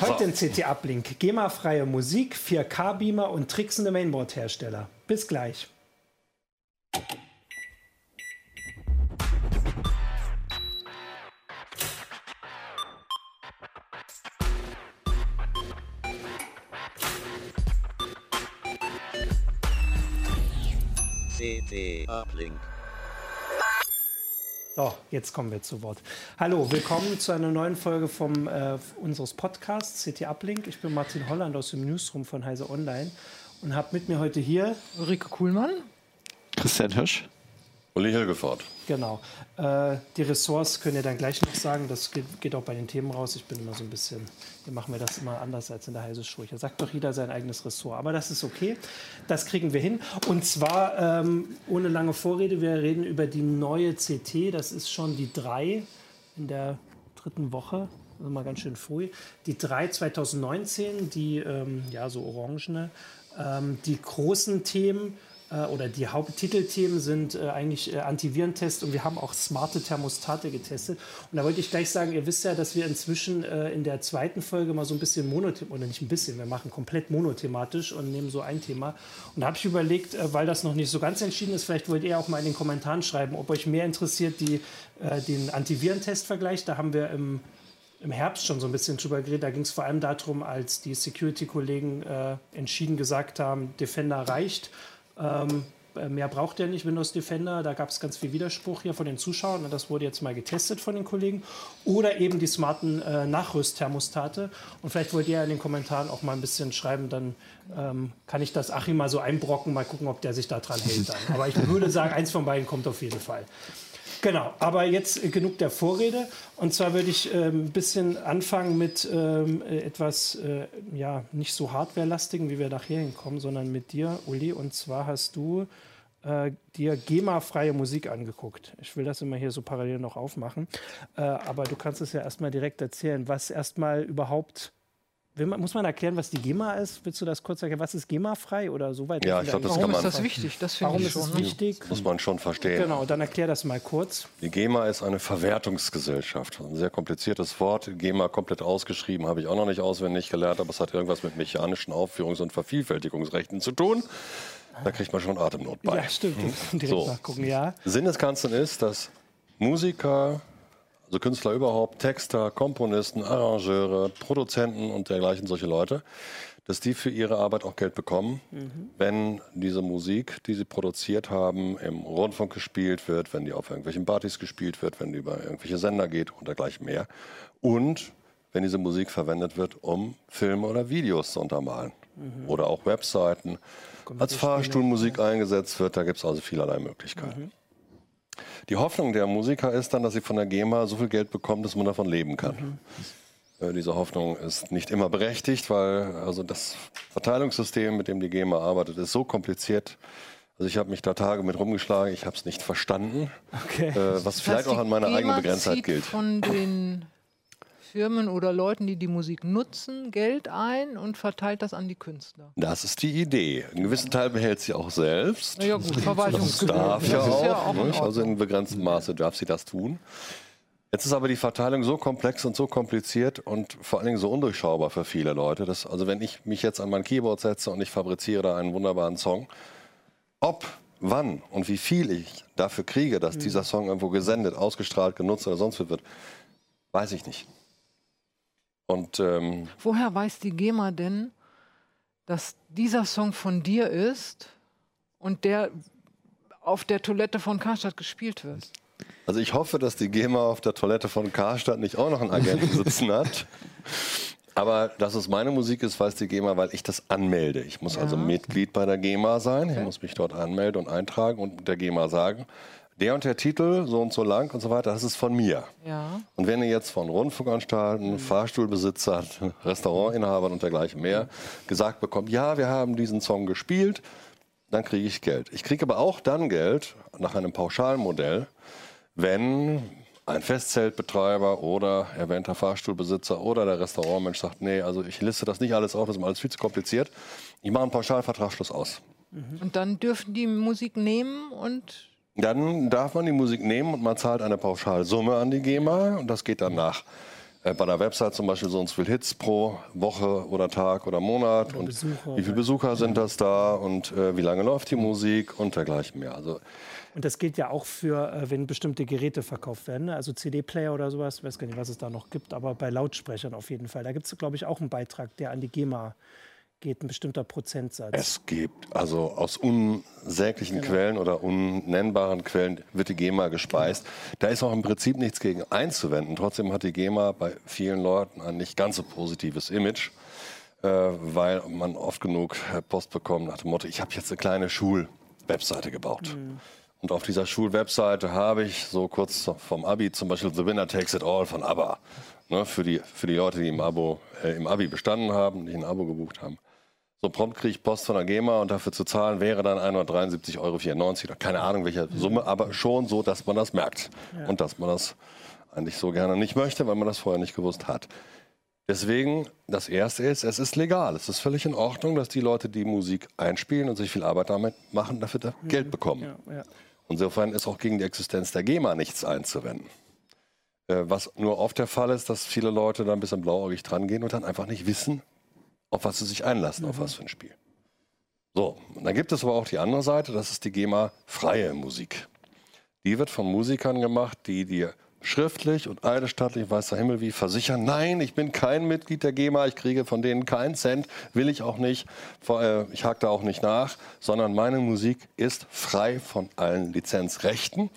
Heute im CT-Uplink. GEMA-freie Musik, 4K-Beamer und tricksende Mainboard-Hersteller. Bis gleich. CT Uplink. So, jetzt kommen wir zu Wort. Hallo, willkommen zu einer neuen Folge vom, äh, unseres Podcasts CT Uplink. Ich bin Martin Holland aus dem Newsroom von Heise Online und habe mit mir heute hier Ulrike Kuhlmann. Christian Hirsch. Uli Hilgefort. Genau. Äh, die Ressorts könnt ihr dann gleich noch sagen. Das geht, geht, auch bei den Themen raus. Ich bin immer so ein bisschen, wir machen wir das immer anders als in der Heise Show. Hier sagt doch jeder sein eigenes Ressort. Aber das ist okay. Das kriegen wir hin. Und zwar ähm, ohne lange Vorrede. Wir reden über die neue CT. Das ist schon die 3 in der dritten Woche. Also mal ganz schön früh. Die 3 2019, die ähm, ja so orangene. Ähm, die großen Themen oder die Haupttitelthemen sind äh, eigentlich äh, Antivirentest und wir haben auch smarte Thermostate getestet. Und da wollte ich gleich sagen, ihr wisst ja, dass wir inzwischen äh, in der zweiten Folge mal so ein bisschen monothematisch, oder nicht ein bisschen, wir machen komplett monothematisch und nehmen so ein Thema. Und da habe ich überlegt, äh, weil das noch nicht so ganz entschieden ist, vielleicht wollt ihr auch mal in den Kommentaren schreiben, ob euch mehr interessiert die, äh, den Antivirentest-Vergleich. Da haben wir im im Herbst schon so ein bisschen drüber geredet. Da ging es vor allem darum, als die Security-Kollegen äh, entschieden gesagt haben, Defender reicht ähm, äh, mehr braucht der nicht, Windows Defender. Da gab es ganz viel Widerspruch hier von den Zuschauern. Und das wurde jetzt mal getestet von den Kollegen. Oder eben die smarten äh, Nachrüstthermostate. Und vielleicht wollt ihr ja in den Kommentaren auch mal ein bisschen schreiben, dann ähm, kann ich das Achim mal so einbrocken, mal gucken, ob der sich da dran hält. Dann. Aber ich würde sagen, eins von beiden kommt auf jeden Fall. Genau, aber jetzt genug der Vorrede. Und zwar würde ich äh, ein bisschen anfangen mit ähm, etwas, äh, ja, nicht so hardwarelastigen, wie wir nachher hinkommen, sondern mit dir, Uli. Und zwar hast du äh, dir GEMA-freie Musik angeguckt. Ich will das immer hier so parallel noch aufmachen. Äh, aber du kannst es ja erstmal direkt erzählen, was erstmal überhaupt man, muss man erklären, was die GEMA ist? Willst du das kurz erklären? Was ist GEMA-frei oder so weit? Ja, ich glaube, das Warum kann ist man. das wichtig? Das Warum ich ist schon, es ne? wichtig? Muss man schon verstehen. Genau, dann erklär das mal kurz. Die GEMA ist eine Verwertungsgesellschaft. Ein sehr kompliziertes Wort. GEMA komplett ausgeschrieben, habe ich auch noch nicht auswendig gelernt, aber es hat irgendwas mit mechanischen Aufführungs- und Vervielfältigungsrechten zu tun. Da kriegt man schon Atemnot bei. Ja, stimmt. Direkt So. nachgucken, ja. Sinn des Ganzen ist, dass Musiker, also Künstler überhaupt, Texter, Komponisten, Arrangeure, Produzenten und dergleichen solche Leute, dass die für ihre Arbeit auch Geld bekommen, wenn diese Musik, die sie produziert haben, im Rundfunk gespielt wird, wenn die auf irgendwelchen Partys gespielt wird, wenn die über irgendwelche Sender geht und dergleichen mehr. Und wenn diese Musik verwendet wird, um Filme oder Videos zu untermalen. Oder auch Webseiten. Als Fahrstuhlmusik eingesetzt wird, da gibt es also vielerlei Möglichkeiten. Die Hoffnung der Musiker ist dann, dass sie von der GEMA so viel Geld bekommen, dass man davon leben kann. Äh, Diese Hoffnung ist nicht immer berechtigt, weil also das Verteilungssystem, mit dem die GEMA arbeitet, ist so kompliziert. Also ich habe mich da Tage mit rumgeschlagen, ich habe es nicht verstanden, Okay. äh, was vielleicht auch an meiner eigenen GEMA Begrenztheit zieht gilt. von den Firmen oder Leuten, die die Musik nutzen, Geld ein und verteilt das an die Künstler. Das ist die Idee. Einen gewissen Teil behält sie auch selbst. Na ja gut, Das Verwaltungsgebühren. darf ja das auch. ja auch in also in begrenztem Maße darf sie das tun. Jetzt ist aber die Verteilung so komplex und so kompliziert und vor allen Dingen so undurchschaubar für viele Leute. Dass, also wenn ich mich jetzt an mein Keyboard setze und ich fabriziere da einen wunderbaren Song, ob, wann und wie viel ich dafür kriege, dass dieser Song irgendwo gesendet, ausgestrahlt, genutzt oder sonst was wird, weiß ich nicht. Und ähm, Woher weiß die GEMA denn, dass dieser Song von dir ist und der auf der Toilette von Karstadt gespielt wird? Also ich hoffe, dass die GEMA auf der Toilette von Karstadt nicht auch noch einen Agenten sitzen hat. Aber dass es meine Musik ist, weiß die GEMA, weil ich das anmelde. Ich muss also Mitglied bei der GEMA sein. Ich muss mich dort anmelden und eintragen und der GEMA sagen, der und der Titel, so und so lang und so weiter, das ist von mir. Ja. Und wenn ihr jetzt von Rundfunkanstalten, Fahrstuhlbesitzern, Restaurantinhabern und dergleichen mehr gesagt bekommt, ja, wir haben diesen Song gespielt, dann kriege ich Geld. Ich kriege aber auch dann Geld nach einem Pauschalmodell, wenn ein Festzeltbetreiber oder erwähnter Fahrstuhlbesitzer oder der Restaurantmensch sagt, nee, also ich liste das nicht alles auf, das ist mir alles viel zu kompliziert. Ich mache einen Pauschalvertragsschluss aus. Und dann dürfen die Musik nehmen und Dann darf man die Musik nehmen und man zahlt eine Pauschalsumme an die GEMA und das geht dann nach äh, bei der Website zum Beispiel so und so viel Hits pro Woche oder Tag oder Monat Oder und Besucher. wie viele Besucher sind das da und äh, wie lange läuft die Musik und dergleichen mehr. Also Und das gilt ja auch für, äh, wenn bestimmte Geräte verkauft werden, ne? also CD-Player oder sowas, ich weiß gar nicht, was es da noch gibt, aber bei Lautsprechern auf jeden Fall. Da gibt es, glaube ich, auch einen Beitrag, der an die GEMA geht, ein bestimmter Prozentsatz. Es gibt also aus unsäglichen Quellen oder unnennbaren Quellen wird die GEMA gespeist. Da ist auch im Prinzip nichts gegen einzuwenden. Trotzdem hat die GEMA bei vielen Leuten ein nicht ganz so positives Image, äh, weil man oft genug äh, Post bekommt nach dem Motto, ich habe jetzt eine kleine Schulwebseite gebaut. Und auf dieser Schulwebseite habe ich so kurz vom Abi zum Beispiel The Winner Takes It All von ABBA. Ne, für, die, für die Leute, die im, Abo, äh, im Abi bestanden haben, die ein Abo gebucht haben. So prompt kriege ich Post von der GEMA und dafür zu zahlen wäre dann 173,94 Euro oder keine Ahnung welche Summe, aber schon so, dass man das merkt. Und dass man das eigentlich so gerne nicht möchte, weil man das vorher nicht gewusst hat. Deswegen, das Erste ist, es ist legal. Es ist völlig in Ordnung, dass die Leute, die Musik einspielen und sich viel Arbeit damit machen, dafür da Geld bekommen. Ja, ja. Insofern ist auch gegen die Existenz der GEMA nichts einzuwenden. Äh, Was nur oft der Fall ist, dass viele Leute da ein bisschen blauäugig dran gehen und dann einfach nicht wissen, auf was sie sich einlassen, auf was für ein Spiel. So, und dann gibt es aber auch die andere Seite, das ist die GEMA freie Musik. Die wird von Musikern gemacht, die dir schriftlich und eidesstattlich, weiß der Himmel wie, versichern, nein, ich bin kein Mitglied der GEMA, ich kriege von denen keinen Cent, will ich auch nicht, äh, ich hake da auch nicht nach, sondern meine Musik ist frei von allen Lizenzrechten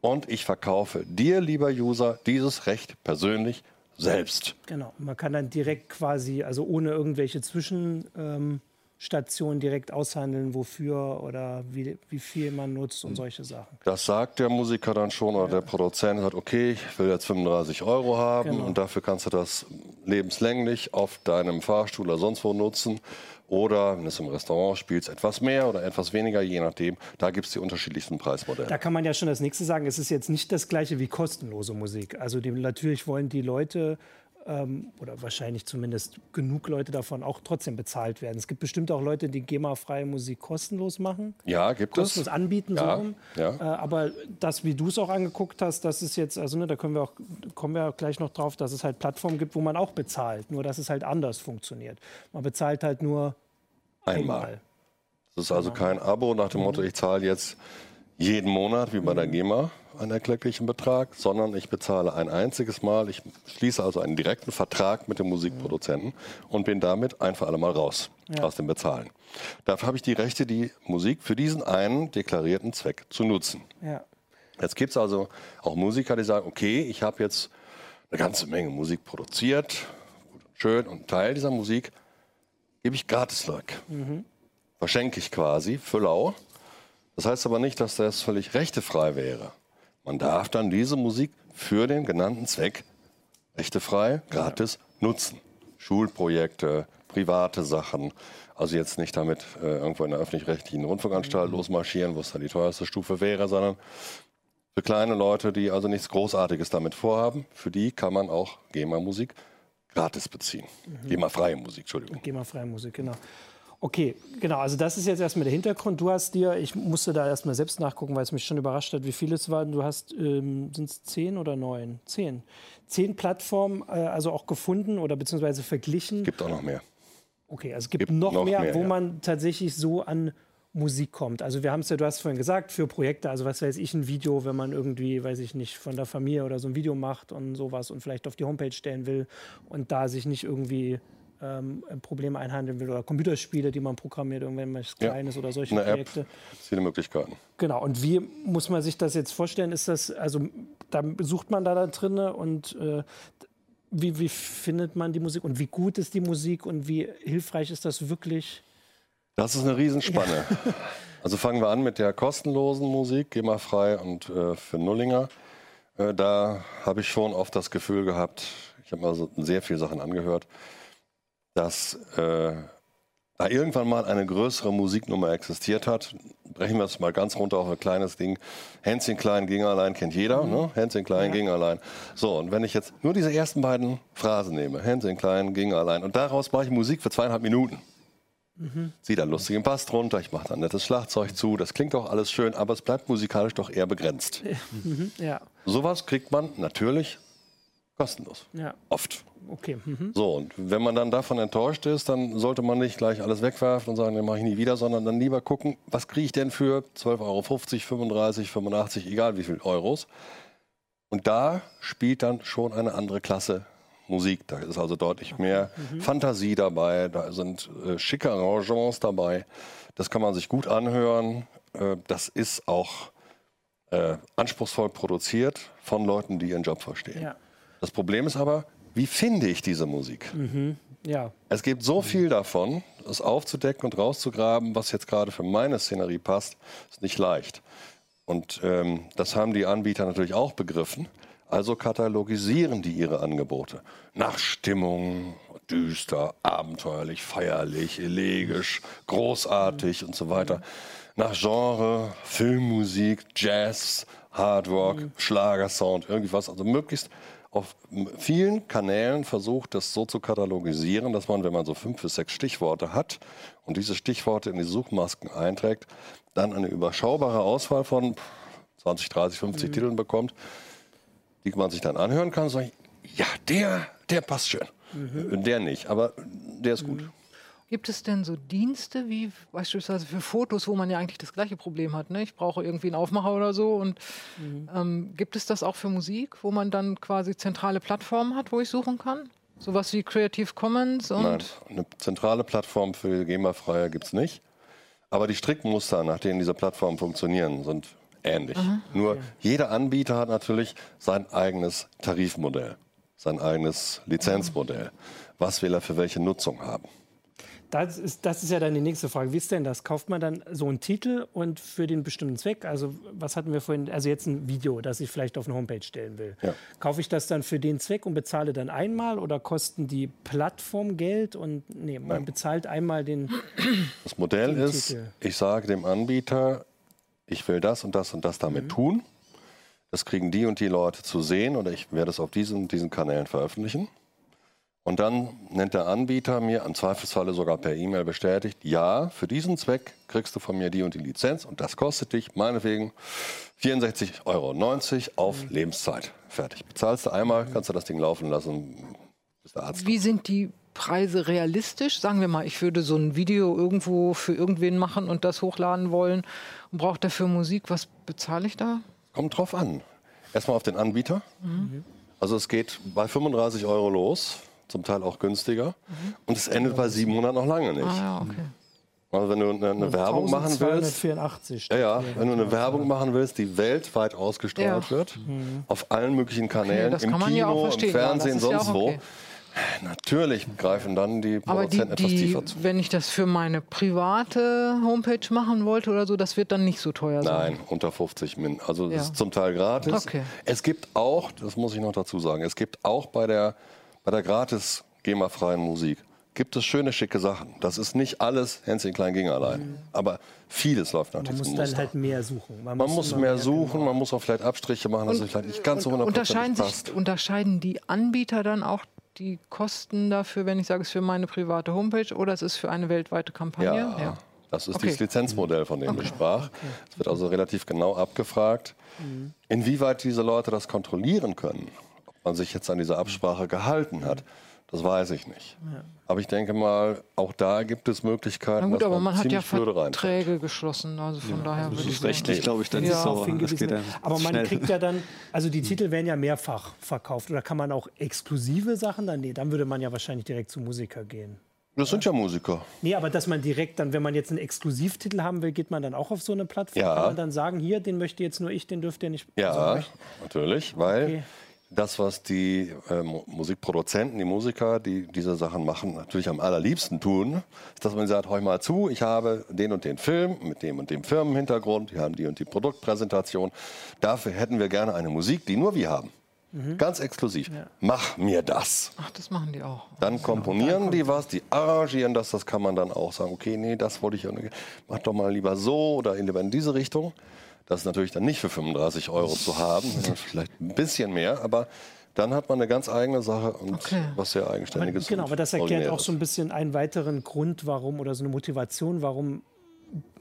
und ich verkaufe dir, lieber User, dieses Recht persönlich selbst. Genau. Man kann dann direkt quasi, also ohne irgendwelche Zwischenstationen direkt aushandeln, wofür oder wie, wie viel man nutzt und solche Sachen. Das sagt der Musiker dann schon oder der Produzent sagt, okay, ich will jetzt 35 Euro haben Genau. und dafür kannst du das lebenslänglich auf deinem Fahrstuhl oder sonst wo nutzen. Oder wenn es im Restaurant spielst, etwas mehr oder etwas weniger, je nachdem. Da gibt es die unterschiedlichsten Preismodelle. Da kann man ja schon das nächste sagen. Es ist jetzt nicht das gleiche wie kostenlose Musik. Also die, natürlich wollen die Leute ähm, oder wahrscheinlich zumindest genug Leute davon auch trotzdem bezahlt werden. Es gibt bestimmt auch Leute, die GEMA-freie Musik kostenlos machen. Ja, gibt es. kostenlos anbieten. Ja, so rum. ja. Äh, aber das, wie du es auch angeguckt hast, das ist jetzt, also ne, da können wir auch, kommen wir auch gleich noch drauf, dass es halt Plattformen gibt, wo man auch bezahlt. Nur dass es halt anders funktioniert. Man bezahlt halt nur Einmal. Das ist also kein Abo nach dem Motto, ich zahle jetzt jeden Monat, wie bei der GEMA, einen erklecklichen Betrag, sondern ich bezahle ein einziges Mal. Ich schließe also einen direkten Vertrag mit dem Musikproduzenten und bin damit ein für alle Mal raus aus dem Bezahlen. Dafür habe ich die Rechte, die Musik für diesen einen deklarierten Zweck zu nutzen. Ja. Jetzt gibt es also auch Musiker, die sagen, okay, ich habe jetzt eine ganze Menge Musik produziert, gut und schön, und Teil dieser Musik gebe ich gratis weg. Verschenke ich quasi für lau. Das heißt aber nicht, dass das völlig rechtefrei wäre. Man darf dann diese Musik für den genannten Zweck rechtefrei, gratis nutzen. Schulprojekte, private Sachen. Also jetzt nicht damit äh, irgendwo in der öffentlich-rechtlichen Rundfunkanstalt losmarschieren, wo es dann die teuerste Stufe wäre, sondern für kleine Leute, die also nichts Großartiges damit vorhaben, für die kann man auch GEMA-Musik gratis beziehen. GEMA-freie Musik, Entschuldigung. GEMA-freie Musik, genau. Okay, genau, also das ist jetzt erstmal der Hintergrund. Du hast dir, ich musste da erstmal selbst nachgucken, weil es mich schon überrascht hat, wie viele es waren. Du hast, ähm, sind es zehn oder neun? Zehn. Zehn Plattformen, äh, also auch gefunden oder beziehungsweise verglichen. Gibt auch noch mehr. Okay, also es gibt, Gibt noch, noch mehr, mehr, wo ja. man tatsächlich so an Musik kommt. Also wir haben es ja, du hast vorhin gesagt, für Projekte, also was weiß ich, ein Video, wenn man irgendwie, weiß ich nicht, von der Familie oder so ein Video macht und sowas und vielleicht auf die Homepage stellen will und da sich nicht irgendwie ähm, Probleme einhandeln will oder Computerspiele, die man programmiert, irgendwas Ja. Kleines oder solche Eine App, Projekte. viele Möglichkeiten. Genau, und wie muss man sich das jetzt vorstellen? Ist das, also da sucht man da, da drin und äh, wie, wie findet man die Musik und wie gut ist die Musik und wie hilfreich ist das wirklich? Das ist eine Riesenspanne. Also fangen wir an mit der kostenlosen Musik, GEMA-frei und äh, für Nullinger. Äh, da habe ich schon oft das Gefühl gehabt, ich habe mir also sehr viele Sachen angehört, dass äh, da irgendwann mal eine größere Musiknummer existiert hat. Brechen wir es mal ganz runter auf ein kleines Ding. Hänschen klein ging allein kennt jeder. Ne? Hänschen klein ging allein. So, und wenn ich jetzt nur diese ersten beiden Phrasen nehme, Hänschen klein ging allein, und daraus mache ich Musik für zweieinhalb Minuten. Ziehe da lustigen Bass drunter, ich mache da ein nettes Schlagzeug zu. Das klingt auch alles schön, aber es bleibt musikalisch doch eher begrenzt. Ja, Sowas kriegt man natürlich Kostenlos. Ja, Oft. okay. Mhm. So, und wenn man dann davon enttäuscht ist, dann sollte man nicht gleich alles wegwerfen und sagen, den mache ich nie wieder, sondern dann lieber gucken, was kriege ich denn für 12,50 Euro, 35, 85, egal wie viel Euros. Und da spielt dann schon eine andere Klasse Musik. Da ist also deutlich mehr Fantasie dabei, da sind äh, schicke Arrangements dabei. Das kann man sich gut anhören. Äh, das ist auch äh, anspruchsvoll produziert von Leuten, die ihren Job verstehen. Ja. Das Problem ist aber, wie finde ich diese Musik? ja, Es gibt so viel davon, es aufzudecken und rauszugraben, was jetzt gerade für meine Szenerie passt, ist nicht leicht. Und ähm, das haben die Anbieter natürlich auch begriffen. Also katalogisieren die ihre Angebote nach Stimmung, düster, abenteuerlich, feierlich, elegisch, großartig und so weiter. Nach Genre, Filmmusik, Jazz, Hard Rock, Schlagersound, irgendwie was. Also möglichst auf vielen Kanälen versucht, das so zu katalogisieren, dass man, wenn man so fünf bis sechs Stichworte hat und diese Stichworte in die Suchmasken einträgt, dann eine überschaubare Auswahl von 20, 30, 50 Titeln bekommt, die man sich dann anhören kann und sagt, ja, der, der passt schön. Der nicht, aber der ist gut. Gibt es denn so Dienste wie beispielsweise für Fotos, wo man ja eigentlich das gleiche Problem hat? Ne? Ich brauche irgendwie einen Aufmacher oder so. Und ähm, gibt es das auch für Musik, wo man dann quasi zentrale Plattformen hat, wo ich suchen kann? Sowas wie Creative Commons und Nein, eine zentrale Plattform für GEMA-Freie gibt es nicht. Aber die Strickmuster, nach denen diese Plattformen funktionieren, sind ähnlich. Nur jeder Anbieter hat natürlich sein eigenes Tarifmodell, sein eigenes Lizenzmodell. Was will er für welche Nutzung haben? Das ist, das ist ja dann die nächste Frage. Wie ist denn das? Kauft man dann so einen Titel und für den bestimmten Zweck? Also, was hatten wir vorhin? Also, jetzt ein Video, das ich vielleicht auf eine Homepage stellen will. Ja. Kaufe ich das dann für den Zweck und bezahle dann einmal oder kosten die Plattform Geld? Und nee, man bezahlt einmal den. Das Modell Den ist, Titel. ich sage dem Anbieter, ich will das und das und das damit tun. Das kriegen die und die Leute zu sehen oder ich werde es auf diesen, diesen Kanälen veröffentlichen. Und dann nennt der Anbieter mir im Zweifelsfalle sogar per E-Mail bestätigt, ja, für diesen Zweck kriegst du von mir die und die Lizenz und das kostet dich meinetwegen 64,90 Euro auf Lebenszeit. Fertig. Bezahlst du einmal, kannst du das Ding laufen lassen, bis der Arzt wie sind die Preise realistisch? Sagen wir mal, ich würde so ein Video irgendwo für irgendwen machen und das hochladen wollen und brauche dafür Musik. Was bezahle ich da? Kommt drauf an. Erstmal auf den Anbieter. Also es geht bei 35 Euro los, zum Teil auch günstiger. Und es endet bei 700 noch lange nicht. Ah ja, okay. Also wenn du eine, eine Werbung machen willst, 1284 ja, ja, wenn du eine Werbung machen willst, die weltweit ausgestrahlt Ja. wird, auf allen möglichen Kanälen, das im ja Kino, im. Ja, das Fernsehen, ist ja sonst auch wo, okay. Natürlich greifen dann die Aber die, Produzenten etwas die, tiefer zu. wenn ich das für meine private Homepage machen wollte oder so, das wird dann nicht so teuer sein. Nein, unter 50 Min. Also das Ja. ist zum Teil gratis. Okay. Es gibt auch, das muss ich noch dazu sagen, es gibt auch bei der, bei der gratis GEMA-freien Musik, gibt es schöne, schicke Sachen. Das ist nicht alles Hänschen Klein ging allein. Aber vieles läuft nach Man diesem muss dann halt mehr suchen. man muss immer mehr suchen, genau. man muss auch vielleicht Abstriche machen, dass es vielleicht nicht ganz so Und unterscheiden, hundertprozentig sich, passt. unterscheiden die Anbieter dann auch die Kosten dafür, wenn ich sage, es ist für meine private Homepage oder es ist für eine weltweite Kampagne? Ja, das ist Okay. dieses Lizenzmodell, von dem ich sprach. Es wird also relativ genau abgefragt, inwieweit diese Leute das kontrollieren können. Ob man sich jetzt an diese Absprache gehalten hat, das weiß ich nicht. Aber ich denke mal, auch da gibt es Möglichkeiten, Na gut, dass aber man hat ja. Verträge geschlossen, also von daher Das würde ich ist rechtlich, glaube ich, dann Ja. nicht so. Darauf Das geht dann Aber man schnell. kriegt ja dann, also die Titel werden ja mehrfach verkauft. Oder kann man auch exklusive Sachen dann? Nee, dann würde man ja wahrscheinlich direkt zu Musiker gehen. Das sind ja Musiker. Nee, aber dass man direkt dann, wenn man jetzt einen Exklusivtitel haben will, geht man dann auch auf so eine Plattform? Ja. Kann man dann sagen, hier, den möchte jetzt nur ich, den dürft ihr nicht. Ja, Also, natürlich, weil Okay. Das, was die äh, Mu- Musikproduzenten, die Musiker, die diese Sachen machen, natürlich am allerliebsten tun, ist, dass man sagt, hör mal zu, ich habe den und den Film mit dem und dem Firmenhintergrund, wir haben die und die Produktpräsentation. Dafür hätten wir gerne eine Musik, die nur wir haben. Ganz exklusiv. Mach mir das. Ach, das machen die auch. Dann komponieren die was, die arrangieren das, das kann man dann auch sagen, okay, nee, das wollte ich ja nicht. Mach doch mal lieber so oder lieber in diese Richtung. Das ist natürlich dann nicht für 35 Euro zu haben, vielleicht ein bisschen mehr, aber dann hat man eine ganz eigene Sache und Okay. was sehr Aber, eigenständiges. genau, und aber das erklärt auch so ein bisschen einen weiteren Grund, warum oder so eine Motivation, warum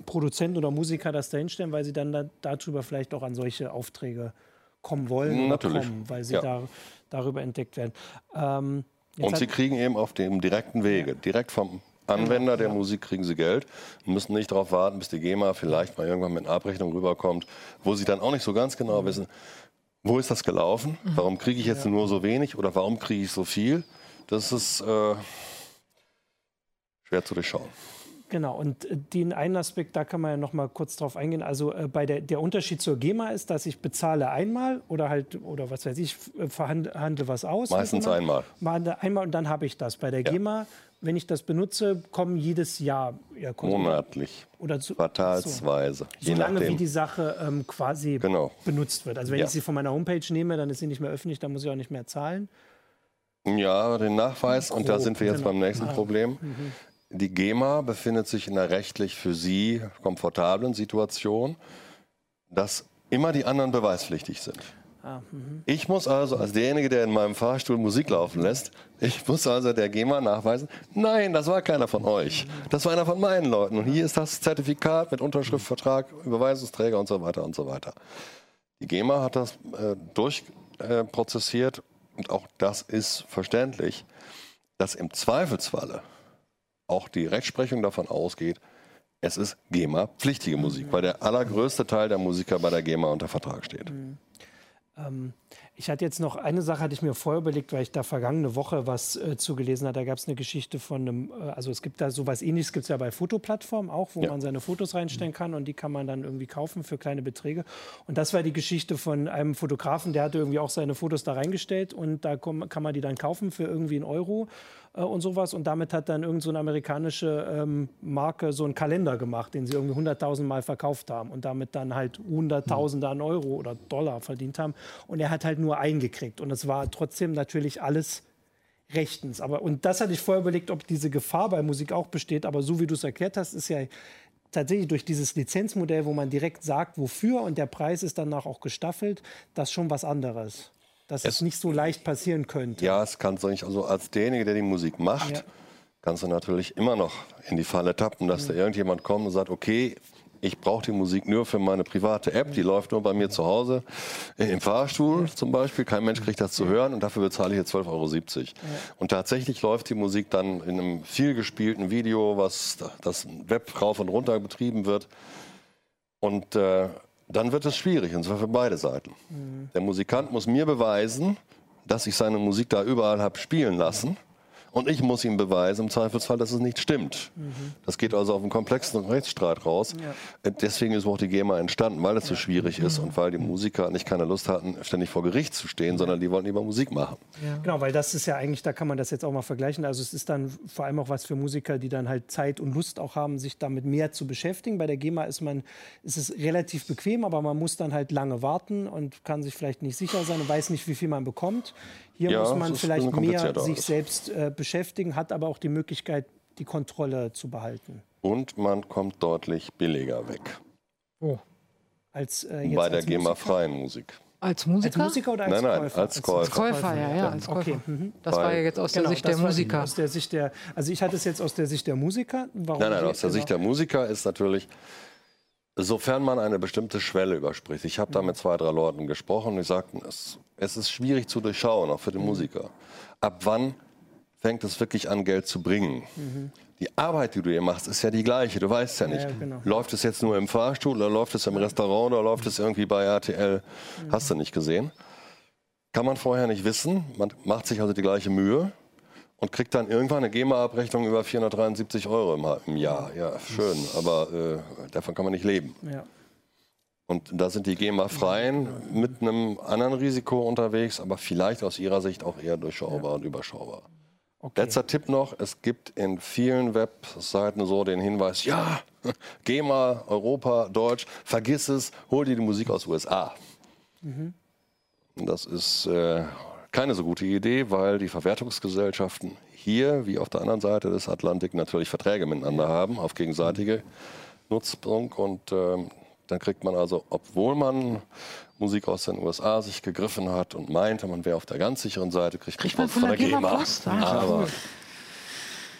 Produzenten oder Musiker das dahinstellen, weil sie dann da, darüber vielleicht auch an solche Aufträge kommen wollen oder Natürlich. kommen, weil sie Ja. da, darüber entdeckt werden. Ähm, Und sie kriegen eben auf dem direkten Wege, direkt vom Anwender der Musik kriegen sie Geld und müssen nicht darauf warten, bis die GEMA vielleicht mal irgendwann mit einer Abrechnung rüberkommt, wo sie dann auch nicht so ganz Mhm. genau wissen, wo ist das gelaufen, warum kriege ich jetzt nur so wenig oder warum kriege ich so viel. Das ist äh, schwer zu durchschauen. Genau, und äh, den einen Aspekt, da kann man ja noch mal kurz drauf eingehen. Also äh, bei der, der Unterschied zur GEMA ist, dass ich bezahle einmal oder halt, oder was weiß ich, äh, verhandle handle was aus. Meistens einmal. Mal Einmal und dann habe ich das. Bei der GEMA, wenn ich das benutze, kommen jedes Jahr ja, Monatlich, oder zu, quartalsweise, je Solange wie nachdem. die Sache ähm, quasi Genau. benutzt wird. Also wenn Ja. ich sie von meiner Homepage nehme, dann ist sie nicht mehr öffentlich, dann muss ich auch nicht mehr zahlen. Ja, den Nachweis, und da Grob, sind wir jetzt genau. beim nächsten Ah. Problem. Die GEMA befindet sich in einer rechtlich für Sie komfortablen Situation, dass immer die anderen beweispflichtig sind. Ah, Ich muss also als derjenige, der in meinem Fahrstuhl Musik laufen lässt, ich muss also der GEMA nachweisen, nein, das war keiner von euch. Das war einer von meinen Leuten. Und hier ist das Zertifikat mit Unterschrift, Vertrag, Überweisungsträger und so weiter und so weiter. Die GEMA hat das äh, durchprozessiert äh, und auch das ist verständlich, dass im Zweifelsfalle auch die Rechtsprechung davon ausgeht, es ist GEMA-pflichtige Musik, weil der allergrößte Teil der Musiker bei der GEMA unter Vertrag steht. Ähm, ich hatte jetzt noch eine Sache, hatte ich mir vorher überlegt, weil ich da vergangene Woche was äh, zugelesen habe. Da gab es eine Geschichte von einem, äh, also es gibt da sowas ähnliches, gibt es ja bei Fotoplattformen auch, wo Ja. man seine Fotos reinstellen kann und die kann man dann irgendwie kaufen für kleine Beträge. Und das war die Geschichte von einem Fotografen, der hatte irgendwie auch seine Fotos da reingestellt und da kann man die dann kaufen für irgendwie einen Euro äh, und sowas. Und damit hat dann irgend so amerikanische ähm, Marke so einen Kalender gemacht, den sie irgendwie 100.000 Mal verkauft haben und damit dann halt Hunderttausende an Euro oder Dollar verdient haben. Und er hat halt nur eingekriegt. Und es war trotzdem natürlich alles rechtens. Aber, und das hatte ich vorher überlegt, ob diese Gefahr bei Musik auch besteht. Aber so wie du es erklärt hast, ist ja tatsächlich durch dieses Lizenzmodell, wo man direkt sagt, wofür und der Preis ist danach auch gestaffelt, das schon was anderes. Dass es, Es- nicht so leicht passieren könnte. Ja, es kann so nicht, also als derjenige, der die Musik macht, Ja. kannst du natürlich immer noch in die Falle tappen, dass da irgendjemand kommt und sagt, okay, ich brauche die Musik nur für meine private App, die läuft nur bei mir zu Hause, äh, im Fahrstuhl zum Beispiel, kein Mensch kriegt das zu hören und dafür bezahle ich jetzt 12,70 Euro. Und tatsächlich läuft die Musik dann in einem viel gespielten Video, was da- das Web rauf und runter betrieben wird. Und äh, dann wird es schwierig, und zwar für beide Seiten. Der Musikant muss mir beweisen, dass ich seine Musik da überall habe spielen lassen. Und ich muss ihm beweisen, im Zweifelsfall, dass es nicht stimmt. Das geht also auf einen komplexen Rechtsstreit raus. Äh, Deswegen ist auch die GEMA entstanden, weil es so schwierig ist und weil die Musiker nicht keine Lust hatten, ständig vor Gericht zu stehen, sondern die wollten lieber Musik machen. Genau, weil das ist ja eigentlich, da kann man das jetzt auch mal vergleichen. Also es ist dann vor allem auch was für Musiker, die dann halt Zeit und Lust auch haben, sich damit mehr zu beschäftigen. Bei der GEMA ist man, ist es relativ bequem, aber man muss dann halt lange warten und kann sich vielleicht nicht sicher sein und weiß nicht, wie viel man bekommt. Hier Ja, muss man vielleicht mehr sich alles. selbst äh, beschäftigen, hat aber auch die Möglichkeit, die Kontrolle zu behalten. Und man kommt deutlich billiger weg. Oh. Als, äh, jetzt Bei der als Musiker? GEMA-freien Musik. Als Als Musiker? Musiker oder als Nein, nein, Käufer? als Käufer. Als Käufer, ja, ja, als Käufer. Okay, mhm. Das war ja jetzt aus der Genau, Sicht der das war Musiker. Aus der Sicht der, also ich hatte es jetzt aus der Sicht der Musiker. Warum Nein, nein, aus der genau. Sicht der Musiker ist natürlich, sofern man eine bestimmte Schwelle überspricht. Ich habe da mit zwei, drei Leuten gesprochen und die sagten, es, es ist schwierig zu durchschauen, auch für den Musiker. Ab wann fängt es wirklich an, Geld zu bringen? Die Arbeit, die du hier machst, ist ja die gleiche. Du weißt ja nicht, ja, genau. läuft es jetzt nur im Fahrstuhl oder läuft es im Restaurant oder läuft es irgendwie bei RTL? Hast du nicht gesehen? Kann man vorher nicht wissen. Man macht sich also die gleiche Mühe und kriegt dann irgendwann eine GEMA-Abrechnung über 473 Euro im, Jahr. Ja, schön, aber äh, davon kann man nicht leben. Ja. Und da sind die GEMA-Freien mit einem anderen Risiko unterwegs, aber vielleicht aus ihrer Sicht auch eher durchschaubar und überschaubar. Okay. Letzter Tipp noch, es gibt in vielen Webseiten so den Hinweis, ja, GEMA, Europa, Deutsch, vergiss es, hol dir die Musik aus USA. Und Das ist äh, keine so gute Idee, weil die Verwertungsgesellschaften hier wie auf der anderen Seite des Atlantik natürlich Verträge miteinander haben auf gegenseitige Nutzung. Und ähm, dann kriegt man also, obwohl man Musik aus den USA sich gegriffen hat und meinte, man wäre auf der ganz sicheren Seite, kriegt, Kriegt man man von der GEMA. Post? Ah, Aber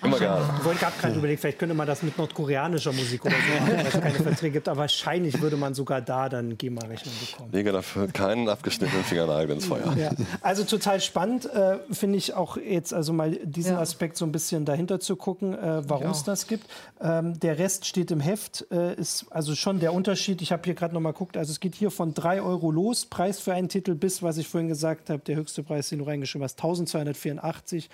Immer gerne. Ich wollte gerade gerade überlegen, vielleicht könnte man das mit nordkoreanischer Musik oder so machen, weil es keine Verträge gibt. Aber wahrscheinlich würde man sogar da dann GEMA-Rechnung bekommen. Lege dafür keinen abgeschnittenen Fingernagel ins Feuer. Ja. Also total spannend, äh, finde ich auch jetzt also mal diesen Ja. Aspekt so ein bisschen dahinter zu gucken, äh, warum es das gibt. Ähm, der Rest steht im Heft, äh, ist also schon der Unterschied. Ich habe hier gerade noch mal geguckt, also es geht hier von 3 Euro los, Preis für einen Titel, bis, was ich vorhin gesagt habe, der höchste Preis, den du reingeschrieben hast, 1284.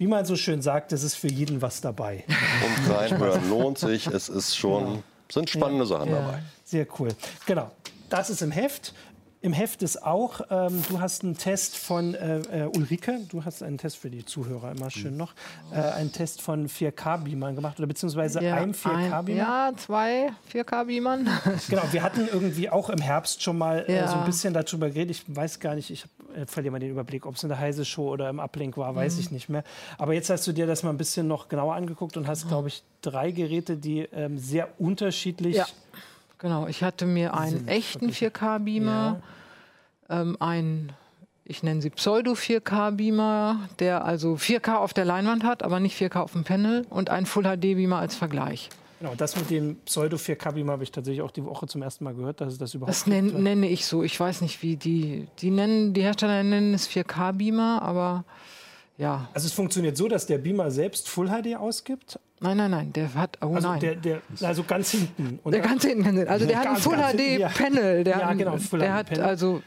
Wie man so schön sagt, es ist für jeden was dabei. Und reinhören lohnt sich. Es ist schon, sind spannende Sachen dabei. Sehr cool. Genau. Das ist im Heft. Im Heft ist auch, ähm, du hast einen Test von äh, äh, Ulrike, du hast einen Test für die Zuhörer immer schön noch, äh, einen Test von 4K-Beamern gemacht oder beziehungsweise einem 4K-Beamer. Ja, zwei 4K-Beamern. Genau, wir hatten irgendwie auch im Herbst schon mal äh, Ja. so ein bisschen darüber geredet. Ich weiß gar nicht, ich äh, verliere mal den Überblick, ob es in der Heise Show oder im Uplink war, weiß Mhm. ich nicht mehr. Aber jetzt hast du dir das mal ein bisschen noch genauer angeguckt und hast, glaube ich, drei Geräte, die ähm, sehr unterschiedlich Ja. Genau, ich hatte mir einen echten wirklich- 4K-Beamer, ähm, einen, ich nenne sie Pseudo-4K-Beamer, der also 4K auf der Leinwand hat, aber nicht 4K auf dem Panel und einen Full-HD-Beamer als Vergleich. Genau, das mit dem Pseudo-4K-Beamer habe ich tatsächlich auch die Woche zum ersten Mal gehört, dass es das überhaupt Das nenn, gibt. nenne ich so. Ich weiß nicht, wie die, die nennen, die Hersteller nennen es 4K-Beamer, aber ja. Also es funktioniert so, dass der Beamer selbst Full HD ausgibt. Nein, nein, nein, der hat, oh Also, nein. der, der, also ganz hinten. Und Der ganz hinten, ganz- also der hat ein Full hinten, ja. Ja, hat, genau, Full der HD hat also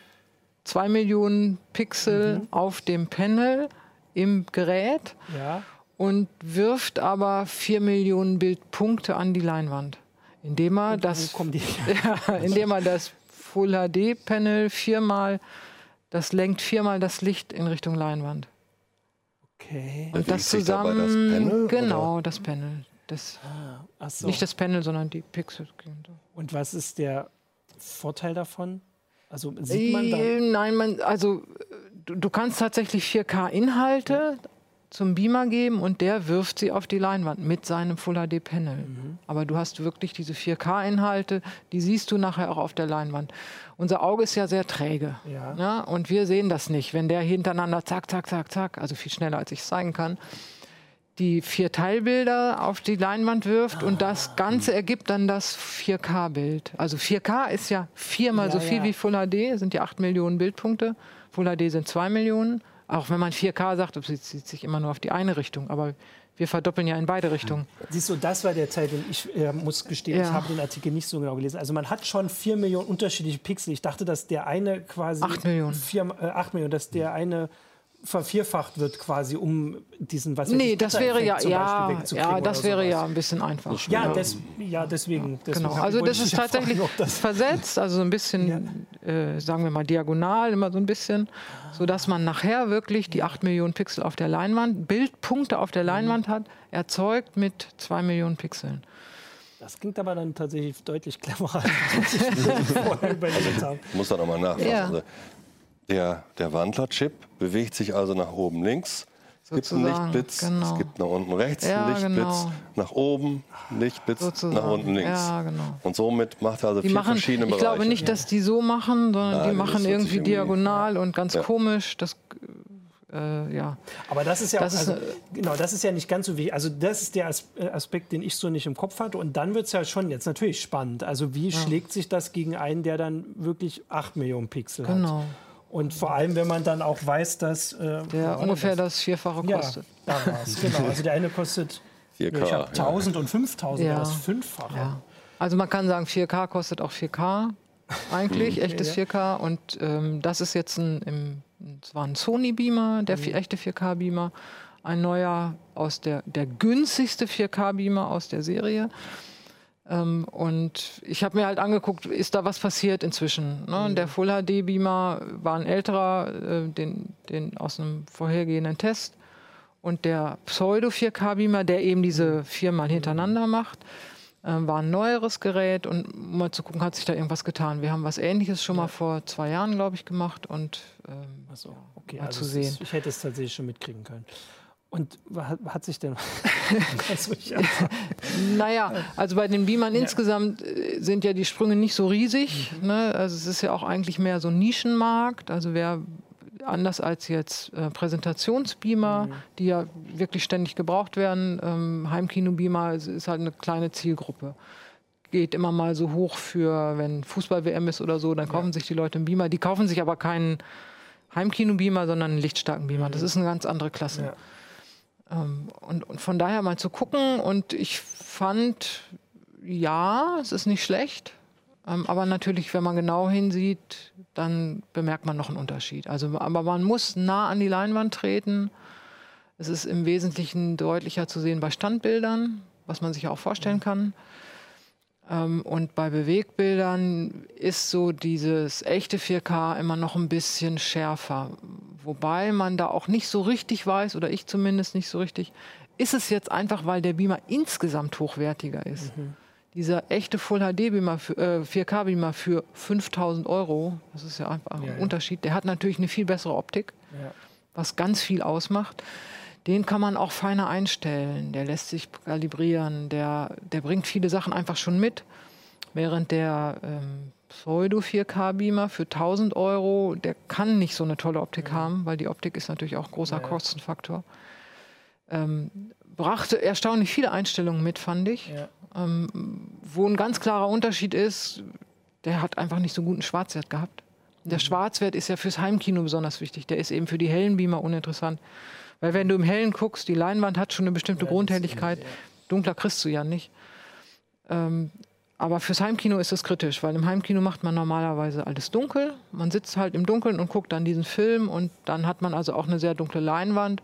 zwei Millionen Pixel Mhm. auf dem Panel im Gerät ja, und wirft aber vier Millionen Bildpunkte an die Leinwand, indem er wo das, kommen die? ja, indem er das Full HD Panel viermal, das lenkt viermal das Licht in Richtung Leinwand. Okay. Und das dabei das zusammen, Panel, genau, das Panel. Das, Ach so. Nicht das Panel, sondern die Pixel. Und was ist der Vorteil davon? Also sieht man Äh, dann. Nein, man, also äh, du, du kannst tatsächlich 4K-Inhalte zum Beamer geben und der wirft sie auf die Leinwand mit seinem Full HD Panel. Mhm. Aber du hast wirklich diese 4K-Inhalte, die siehst du nachher auch auf der Leinwand. Unser Auge ist ja sehr träge. Ja. Ne? Und wir sehen das nicht, wenn der hintereinander zack, zack, zack, zack, also viel schneller als ich es zeigen kann, die vier Teilbilder auf die Leinwand wirft und Ah. das Ganze ergibt dann das 4K-Bild. Also 4K ist ja viermal so Ja, viel ja. wie Full HD, sind ja 8 Millionen Bildpunkte. Full HD sind 2 Millionen. Auch wenn man 4K sagt, das bezieht sich immer nur auf die eine Richtung, aber wir verdoppeln ja in beide Richtungen. Siehst du, das war der den ich äh, muss gestehen, ich Ja. habe den Artikel nicht so genau gelesen. Also man hat schon vier Millionen unterschiedliche Pixel. Ich dachte, dass der eine quasi Acht Millionen. Vier, äh, acht Millionen, dass der eine vervierfacht wird quasi, um diesen was Nee, ich, das wäre ja, ja, ja, das wäre sowas. ja ein bisschen einfach. Ja, des, ja deswegen. deswegen Genau, also das ist ja tatsächlich das versetzt, also so ein bisschen, äh, sagen wir mal, diagonal, immer so ein bisschen, sodass man nachher wirklich die 8 Millionen Pixel auf der Leinwand, Bildpunkte auf der Leinwand hat, erzeugt mit 2 Millionen Pixeln. Das klingt aber dann tatsächlich deutlich cleverer, als ich vorher überlegt habe. Muss da nochmal nachfassen. Ja. Also der, der Wandlerchip bewegt sich also nach oben links. Es gibt einen Lichtblitz, genau. es gibt nach unten rechts Ja, einen Lichtblitz, genau. nach oben Lichtblitz, Sozusagen. nach unten links. Ja, genau. Und somit macht er also Die vier machen, ich verschiedene Bereiche. glaube nicht, dass die so machen, sondern Nein, die machen irgendwie irgendwie- diagonal und ganz Ja. komisch. Das, äh, ja. Aber das ist ja Das auch, ist also, genau, das ist ja nicht ganz so wichtig. Also das ist der äh, Aspekt, den ich so nicht im Kopf hatte. Und dann wird es ja schon jetzt natürlich spannend. Also wie schlägt sich das gegen einen, der dann wirklich 8 Millionen Pixel hat? Genau. Und vor allem, wenn man dann auch weiß, dass äh, Der ungefähr das? das Vierfache ja, kostet. da war's, genau. Also der eine kostet 4K. ich hab 1000 und 5000, Ja. das Fünffache. Ja. Also man kann sagen, 4K kostet auch 4K eigentlich, echtes 4K. Und ähm, das ist jetzt ein, im, es war ein Sony-Beamer, der Mhm. echte 4K-Beamer. Ein neuer aus der, der günstigste 4K-Beamer aus der Serie. Ähm, und ich habe mir halt angeguckt, ist da was passiert inzwischen? Ne? Mhm. Der Full HD-Beamer war ein älterer, äh, den, den aus einem vorhergehenden Test. Und der Pseudo 4K-Beamer, der eben diese viermal hintereinander macht, ähm, war ein neueres Gerät. Und um mal zu gucken, hat sich da irgendwas getan. Wir haben was Ähnliches schon mal vor zwei Jahren, glaube ich, gemacht. Und ähm, so, okay, mal also zu sehen. Ist, ich hätte es tatsächlich schon mitkriegen können. Und hat, hat sich denn. Naja, also bei den Beamern insgesamt äh, sind ja die Sprünge nicht so riesig. Ne? Also es ist ja auch eigentlich mehr so ein Nischenmarkt. Also wer anders als jetzt äh, Präsentationsbeamer, mhm. die ja wirklich ständig gebraucht werden. Ähm, Heimkino-Beamer ist, halt eine kleine Zielgruppe. Geht immer mal so hoch für, wenn Fußball-WM ist oder so, dann kaufen ja. sich die Leute einen Beamer. Die kaufen sich aber keinen Heimkino-Beamer, sondern einen lichtstarken Beamer. Das mhm. ist eine ganz andere Klasse. Ja. Ähm, und, und, von daher mal zu gucken. Und ich fand, ja, es ist nicht schlecht. Ähm, aber natürlich, wenn man genau hinsieht, dann bemerkt man noch einen Unterschied. Also, aber man muss nah an die Leinwand treten. Es ist im Wesentlichen deutlicher zu sehen bei Standbildern, was man sich auch vorstellen kann. Ähm, und bei Bewegbildern ist so dieses echte 4K immer noch ein bisschen schärfer. Wobei man da auch nicht so richtig weiß, oder ich zumindest nicht so richtig, ist es jetzt einfach, weil der Beamer insgesamt hochwertiger ist. Mhm. Dieser echte Full HD Beamer, äh, 4K Beamer für 5000 Euro, das ist ja einfach ein ja, Unterschied. Der hat natürlich eine viel bessere Optik, ja. was ganz viel ausmacht. Den kann man auch feiner einstellen. Der lässt sich kalibrieren. Der, der bringt viele Sachen einfach schon mit. Während der ähm, Pseudo 4K Beamer für 1000 Euro, der kann nicht so eine tolle Optik mhm. haben, weil die Optik ist natürlich auch großer ja, Kostenfaktor. Ähm, brachte erstaunlich viele Einstellungen mit, fand ich. Ja. Ähm, wo ein ganz klarer Unterschied ist, der hat einfach nicht so guten Schwarzwert gehabt. Der mhm. Schwarzwert ist ja fürs Heimkino besonders wichtig. Der ist eben für die hellen Beamer uninteressant. Weil wenn du im Hellen guckst, die Leinwand hat schon eine bestimmte ja, Grundhelligkeit. Ja. Dunkler kriegst du ja nicht. Ähm, aber fürs Heimkino ist es kritisch, weil im Heimkino macht man normalerweise alles dunkel. Man sitzt halt im Dunkeln und guckt dann diesen Film und dann hat man also auch eine sehr dunkle Leinwand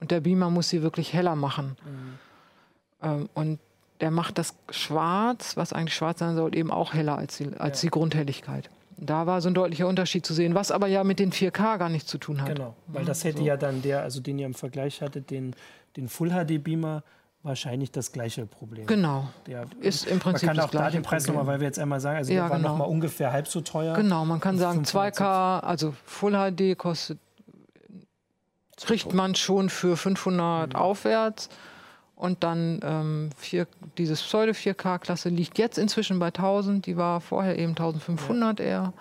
und der Beamer muss sie wirklich heller machen. Mhm. Ähm, und der macht das Schwarz, was eigentlich schwarz sein soll, eben auch heller als die, als ja. die Grundhelligkeit. Da war so ein deutlicher Unterschied zu sehen, was aber ja mit den 4K gar nichts zu tun hat. Genau, weil das hätte so. ja dann der, also den ihr im Vergleich hattet, den, den Full HD Beamer, wahrscheinlich das gleiche Problem. Genau. Der, ist im Prinzip Man kann auch da den Preis nochmal, weil wir jetzt einmal sagen, also ja, der war genau. nochmal ungefähr halb so teuer. Genau, man kann sagen 2K, also Full HD kostet, kriegt man schon für 500 mhm. aufwärts. Und dann ähm, vier, dieses Pseudo 4K-Klasse liegt jetzt inzwischen bei 1000. Die war vorher eben 1500 ja. eher.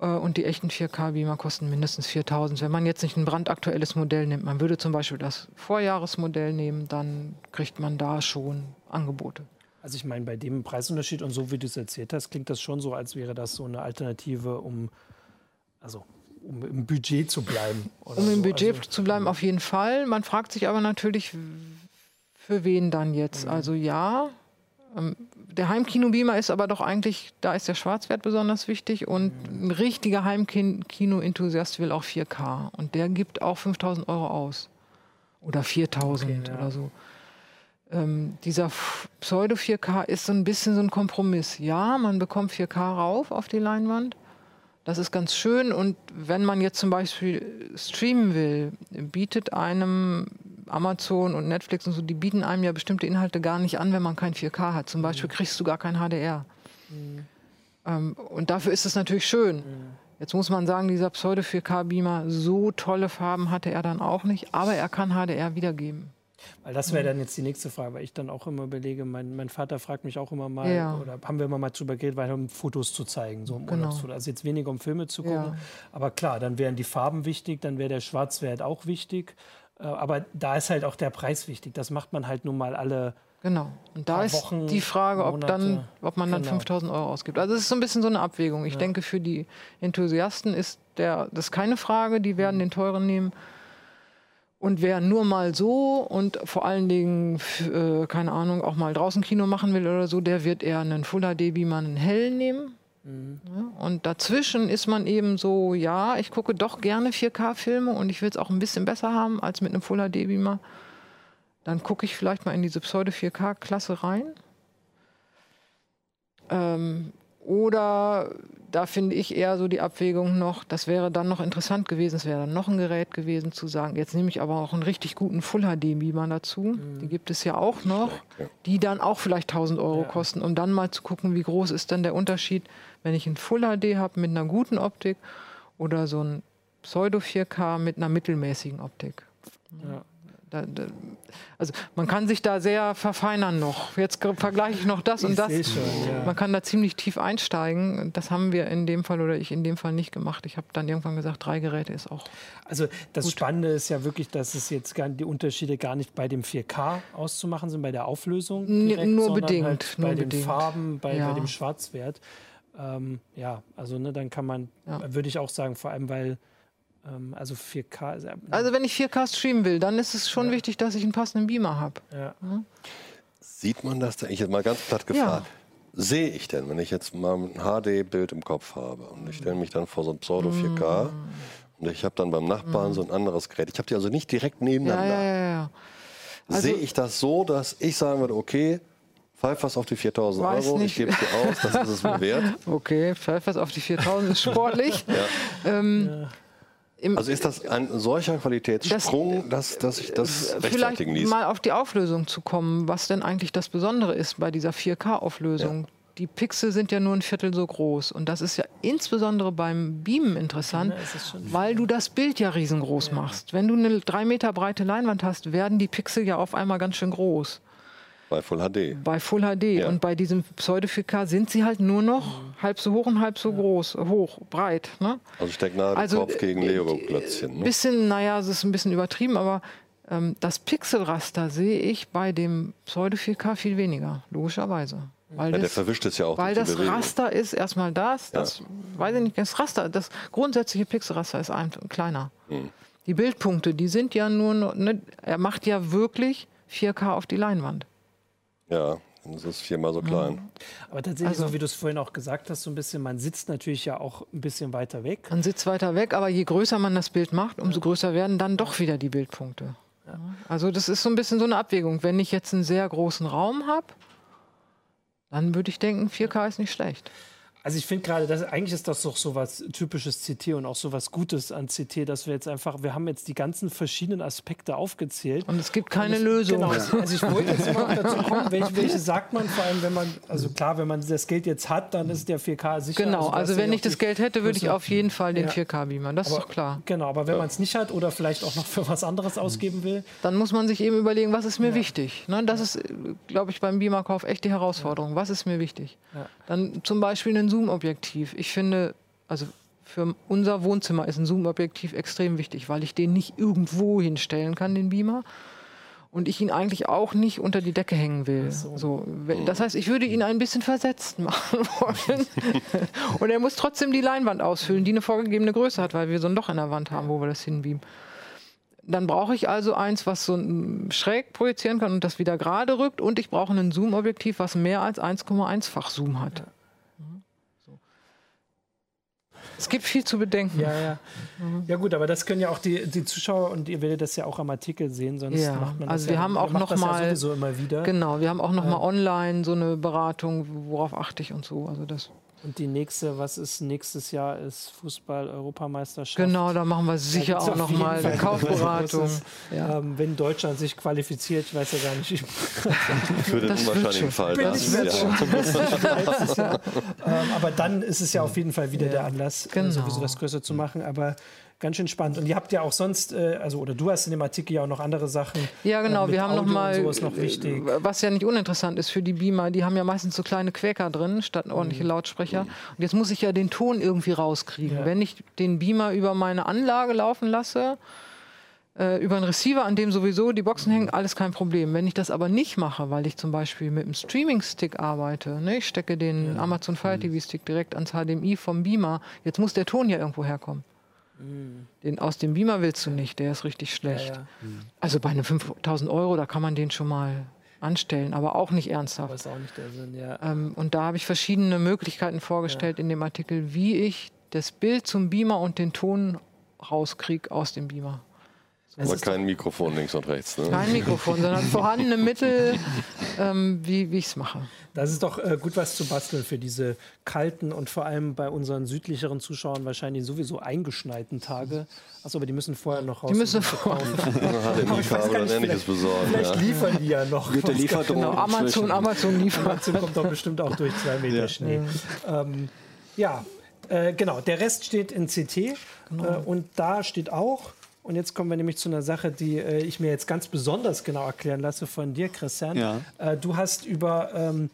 Äh, und die echten 4K-Beamer kosten mindestens 4000. Wenn man jetzt nicht ein brandaktuelles Modell nimmt, man würde zum Beispiel das Vorjahresmodell nehmen, dann kriegt man da schon Angebote. Also ich meine, bei dem Preisunterschied und so wie du es erzählt hast, klingt das schon so, als wäre das so eine Alternative, um also um im Budget zu bleiben. um im Budget also, zu bleiben, auf jeden Fall. Man fragt sich aber natürlich, für wen dann jetzt? Mhm. Also ja, der Heimkino-Beamer ist aber doch eigentlich, da ist der Schwarzwert besonders wichtig und mhm. ein richtiger Heimkino-Enthusiast will auch 4K und der gibt auch 5000 Euro aus oder 4000 okay, ja. oder so. Ähm, dieser Pseudo 4K ist so ein bisschen so ein Kompromiss. Ja, man bekommt 4K rauf auf die Leinwand, das ist ganz schön. Und wenn man jetzt zum Beispiel streamen will, bietet einem Amazon und Netflix und so, die bieten einem ja bestimmte Inhalte gar nicht an, wenn man kein 4K hat. Zum Beispiel kriegst du gar kein HDR. Mhm. Ähm, und dafür ist es natürlich schön. Mhm. Jetzt muss man sagen, dieser Pseudo-4K-Beamer, so tolle Farben hatte er dann auch nicht, aber er kann HDR wiedergeben. Weil das wäre dann jetzt die nächste Frage, weil ich dann auch immer überlege, mein, mein Vater fragt mich auch immer mal, ja. oder haben wir immer mal drüber geredet, weil um Fotos zu zeigen, so um genau. Also jetzt weniger um Filme zu gucken. Ja. Aber klar, dann wären die Farben wichtig, dann wäre der Schwarzwert auch wichtig. Äh, aber da ist halt auch der Preis wichtig. Das macht man halt nun mal alle. Genau. Und da ist Wochen, die Frage, ob, dann, ob man dann genau. 5000 Euro ausgibt. Also es ist so ein bisschen so eine Abwägung. Ich ja. denke, für die Enthusiasten ist der, das keine Frage. Die werden mhm. den teuren nehmen. Und wer nur mal so und vor allen Dingen, äh, keine Ahnung, auch mal draußen Kino machen will oder so, der wird eher einen Full HD Beamer, einen hellen nehmen. Mhm. Und dazwischen ist man eben so, ja, ich gucke doch gerne 4K-Filme und ich will es auch ein bisschen besser haben als mit einem Full HD Beamer. Dann gucke ich vielleicht mal in diese Pseudo 4K-Klasse rein. Ähm, oder da finde ich eher so die Abwägung noch, das wäre dann noch interessant gewesen, es wäre dann noch ein Gerät gewesen zu sagen, jetzt nehme ich aber auch einen richtig guten Full HD Beamer dazu. Mhm. Die gibt es ja auch noch, die dann auch vielleicht 1000 Euro ja. kosten, um dann mal zu gucken, wie groß ist denn der Unterschied, wenn ich ein Full HD habe mit einer guten Optik oder so ein Pseudo 4K mit einer mittelmäßigen Optik. Ja. Da, da, also man kann sich da sehr verfeinern noch. Jetzt vergleiche ich noch das und das. Schon, ja. Man kann da ziemlich tief einsteigen. Das haben wir in dem Fall oder ich in dem Fall nicht gemacht. Ich habe dann irgendwann gesagt, drei Geräte ist auch. Also das Gut. Spannende ist ja wirklich, dass es jetzt gar, die Unterschiede gar nicht bei dem 4K auszumachen sind, bei der Auflösung. N- Direkt, nur sondern bedingt, Halt nur bei den bedingt. Farben, bei, Ja. bei dem Schwarzwert. Ähm, ja, also ne, dann kann man, Ja. würde ich auch sagen, vor allem weil, ähm, also 4K ist ja, Also wenn ich 4K streamen will, dann ist es schon wichtig, dass ich einen passenden Beamer habe. ja. Sieht man das denn? Ich jetzt mal ganz platt gefragt. Sehe ich denn, wenn ich jetzt mal ein HD-Bild im Kopf habe und ich stelle mich dann vor so ein Pseudo 4K und ich habe dann beim Nachbarn so ein anderes Gerät. Ich habe die also nicht direkt Ja, nebeneinander. ja, ja, ja. Also- Sehe ich das so, dass ich sagen würde, okay, pfeif was auf die 4000 Weiß Euro, nicht. ich gebe sie aus, das ist es mir wert. Okay, Pfeifers auf die 4000 ist sportlich. ähm, im, Also ist das ein solcher Qualitätssprung, dass, dass ich das vielleicht rechtfertigen ließ? mal auf die Auflösung zu kommen, was denn eigentlich das Besondere ist bei dieser 4K-Auflösung. Die Pixel sind ja nur ein Viertel so groß. Und das ist ja insbesondere beim Beamen interessant, Ja, es weil du das Bild ja riesengroß machst. Wenn du eine drei Meter breite Leinwand hast, werden die Pixel ja auf einmal ganz schön groß. Bei Full HD. Bei Full HD. Ja. Und bei diesem Pseudo 4K sind sie halt nur noch halb so hoch und halb so groß, hoch, breit. Ne? Also Stecknadel, Also, Kopf gegen äh, Lego-Klötzchen. Ne? Bisschen, naja, es ist ein bisschen übertrieben, aber ähm, das Pixelraster sehe ich bei dem Pseudo 4K viel weniger, logischerweise. Weil Ja, der das, verwischt es ja auch weil das Bewegung. Raster ist erstmal das, das weiß ich nicht, das Raster, das grundsätzliche Pixelraster ist ein, kleiner. Hm. Die Bildpunkte, die sind ja nur, ne, er macht ja wirklich 4K auf die Leinwand. Ja, das ist viermal so klein. Aber tatsächlich, Also- so wie du es vorhin auch gesagt hast, so ein bisschen, man sitzt natürlich ja auch ein bisschen weiter weg. Man sitzt weiter weg, aber je größer man das Bild macht, umso größer werden dann doch wieder die Bildpunkte. Also das ist so ein bisschen so eine Abwägung. Wenn ich jetzt einen sehr großen Raum habe, dann würde ich denken, 4K ist nicht schlecht. Also ich finde gerade, das eigentlich ist das doch so was typisches CT und auch so was Gutes an CT, dass wir jetzt einfach, wir haben jetzt die ganzen verschiedenen Aspekte aufgezählt. Und es gibt keine es- Lösung. Genau, also ich wollte jetzt immer noch dazu kommen, welche, welche sagt man, vor allem wenn man, also klar, wenn man das Geld jetzt hat, dann ist der 4K sicher. Genau, du hast also ja wenn ich das Geld hätte, würde ich auf jeden Fall den Ja. 4K-Beamer. Das ist Aber- doch klar. Genau, aber wenn man es nicht hat oder vielleicht auch noch für was anderes ausgeben will, Dann muss man sich eben überlegen, was ist mir wichtig. Ne, das ist, glaube ich, beim Beamerkauf echt die Herausforderung. Was ist mir wichtig? Ja. Dann zum Beispiel ein Zoom-Objektiv. Ich finde, also für unser Wohnzimmer ist ein Zoom-Objektiv extrem wichtig, weil ich den nicht irgendwo hinstellen kann, den Beamer. Und ich ihn eigentlich auch nicht unter die Decke hängen will. So. we- Das heißt, ich würde ihn ein bisschen versetzt machen wollen. Und er muss trotzdem die Leinwand ausfüllen, die eine vorgegebene Größe hat, weil wir so ein Loch in der Wand haben, wo wir das hinbeamen. Dann brauche ich also eins, was so schräg projizieren kann und das wieder gerade rückt. Und ich brauche ein Zoom-Objektiv, was mehr als 1,1-fach Zoom hat. Mhm. So. Es gibt viel zu bedenken. ja, ja. Mhm. Ja gut, aber das können ja auch die, die Zuschauer und ihr werdet das ja auch am Artikel sehen, sonst Ja, macht man das also ja, wir haben auch noch mal- ja sowieso immer wieder. Genau, wir haben auch noch mal online so eine Beratung, worauf achte ich und so. Also das, Und die nächste, was ist nächstes Jahr, ist Fußball-Europameisterschaft. genau, da machen wir sicher auch auf noch jeden mal Fall eine Kaufberatung. Ja. Ähm, wenn Deutschland sich qualifiziert, ich weiß ja gar nicht, Für den unwahrscheinlichen. Fall. bin Das ja, Jahr. ähm, aber dann ist es ja auf jeden Fall wieder der Anlass, äh, Genau. sowieso das größer zu machen. Aber ganz schön spannend. Und ihr habt ja auch sonst, äh, also oder du hast in dem Artikel ja auch noch andere Sachen. Ja, genau. äh, wir haben Audio noch mal, äh, was ja nicht uninteressant ist für die Beamer, die haben ja meistens so kleine Quäker drin, statt Mhm. ordentliche Lautsprecher. Und jetzt muss ich ja den Ton irgendwie rauskriegen. Ja. Wenn ich den Beamer über meine Anlage laufen lasse, äh, über einen Receiver, an dem sowieso die Boxen hängen, alles kein Problem. Wenn ich das aber nicht mache, weil ich zum Beispiel mit einem Streaming-Stick arbeite, ne, ich stecke den Amazon Fire Mhm. TV-Stick direkt ans HDMI vom Beamer, jetzt muss der Ton ja irgendwo herkommen. Den aus dem Beamer willst du nicht, der ist richtig schlecht. Mhm. Ja, ja. Also bei einem 5000 Euro, da kann man den schon mal anstellen, aber auch nicht Aber ernsthaft. ist auch nicht der Sinn, ja. Ähm, und da habe ich verschiedene Möglichkeiten vorgestellt in dem Artikel, wie ich das Bild zum Beamer und den Ton rauskriege aus dem Beamer. Aber kein Mikrofon links und rechts. Ne? Kein Mikrofon, sondern vorhandene Mittel, ähm, wie, wie ich es mache. Das ist doch äh, gut was zu basteln für diese kalten und vor allem bei unseren südlicheren Zuschauern wahrscheinlich sowieso eingeschneiten Tage. Achso, aber die müssen vorher noch raus. Die müssen kaufen. HDMI-Kabel oder nicht, ähnliches besorgen. Vielleicht Ja. liefern die ja noch. Was Lieferdrohnen Genau, Amazon, inzwischen- Amazon liefert. Amazon kommt doch bestimmt auch durch zwei Meter Schnee. Ähm, ja, äh, genau. Der Rest steht in CT Genau. äh, und da steht auch Und jetzt kommen wir nämlich zu einer Sache, die äh, ich mir jetzt ganz besonders genau erklären lasse von dir, Christian. Ja. Äh, du hast über ähm,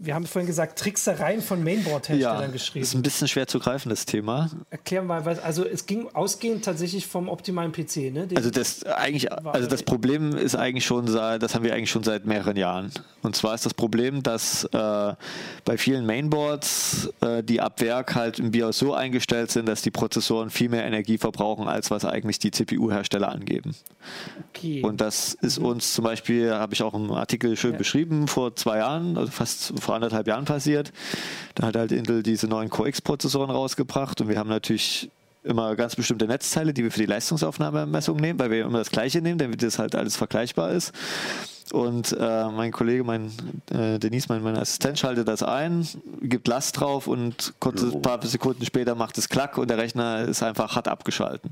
wir haben vorhin gesagt, Tricksereien von Mainboard-Herstellern Ja, geschrieben. ist ein bisschen schwer zu greifen, das Thema. Erklär mal, was, also es ging ausgehend tatsächlich vom optimalen PC, ne? Den- Also das eigentlich, also das Problem ist eigentlich schon, seit- das haben wir eigentlich schon seit mehreren Jahren. Und zwar ist das Problem, dass äh, bei vielen Mainboards äh, die ab Werk halt im BIOS so eingestellt sind, dass die Prozessoren viel mehr Energie verbrauchen, als was eigentlich die CPU-Hersteller angeben. okay. Und das ist uns zum Beispiel, habe ich auch im Artikel schön beschrieben, vor zwei Jahren, also fast vor anderthalb Jahren passiert. Da hat halt Intel diese neuen Core X-Prozessoren rausgebracht und wir haben natürlich immer ganz bestimmte Netzteile, die wir für die Leistungsaufnahmemessung nehmen, weil wir immer das gleiche nehmen, damit das halt alles vergleichbar ist. Und äh, mein Kollege, mein äh, Denise, mein, mein Assistent, schaltet das ein, gibt Last drauf und kurze paar Sekunden später macht es Klack und der Rechner ist einfach hart abgeschalten.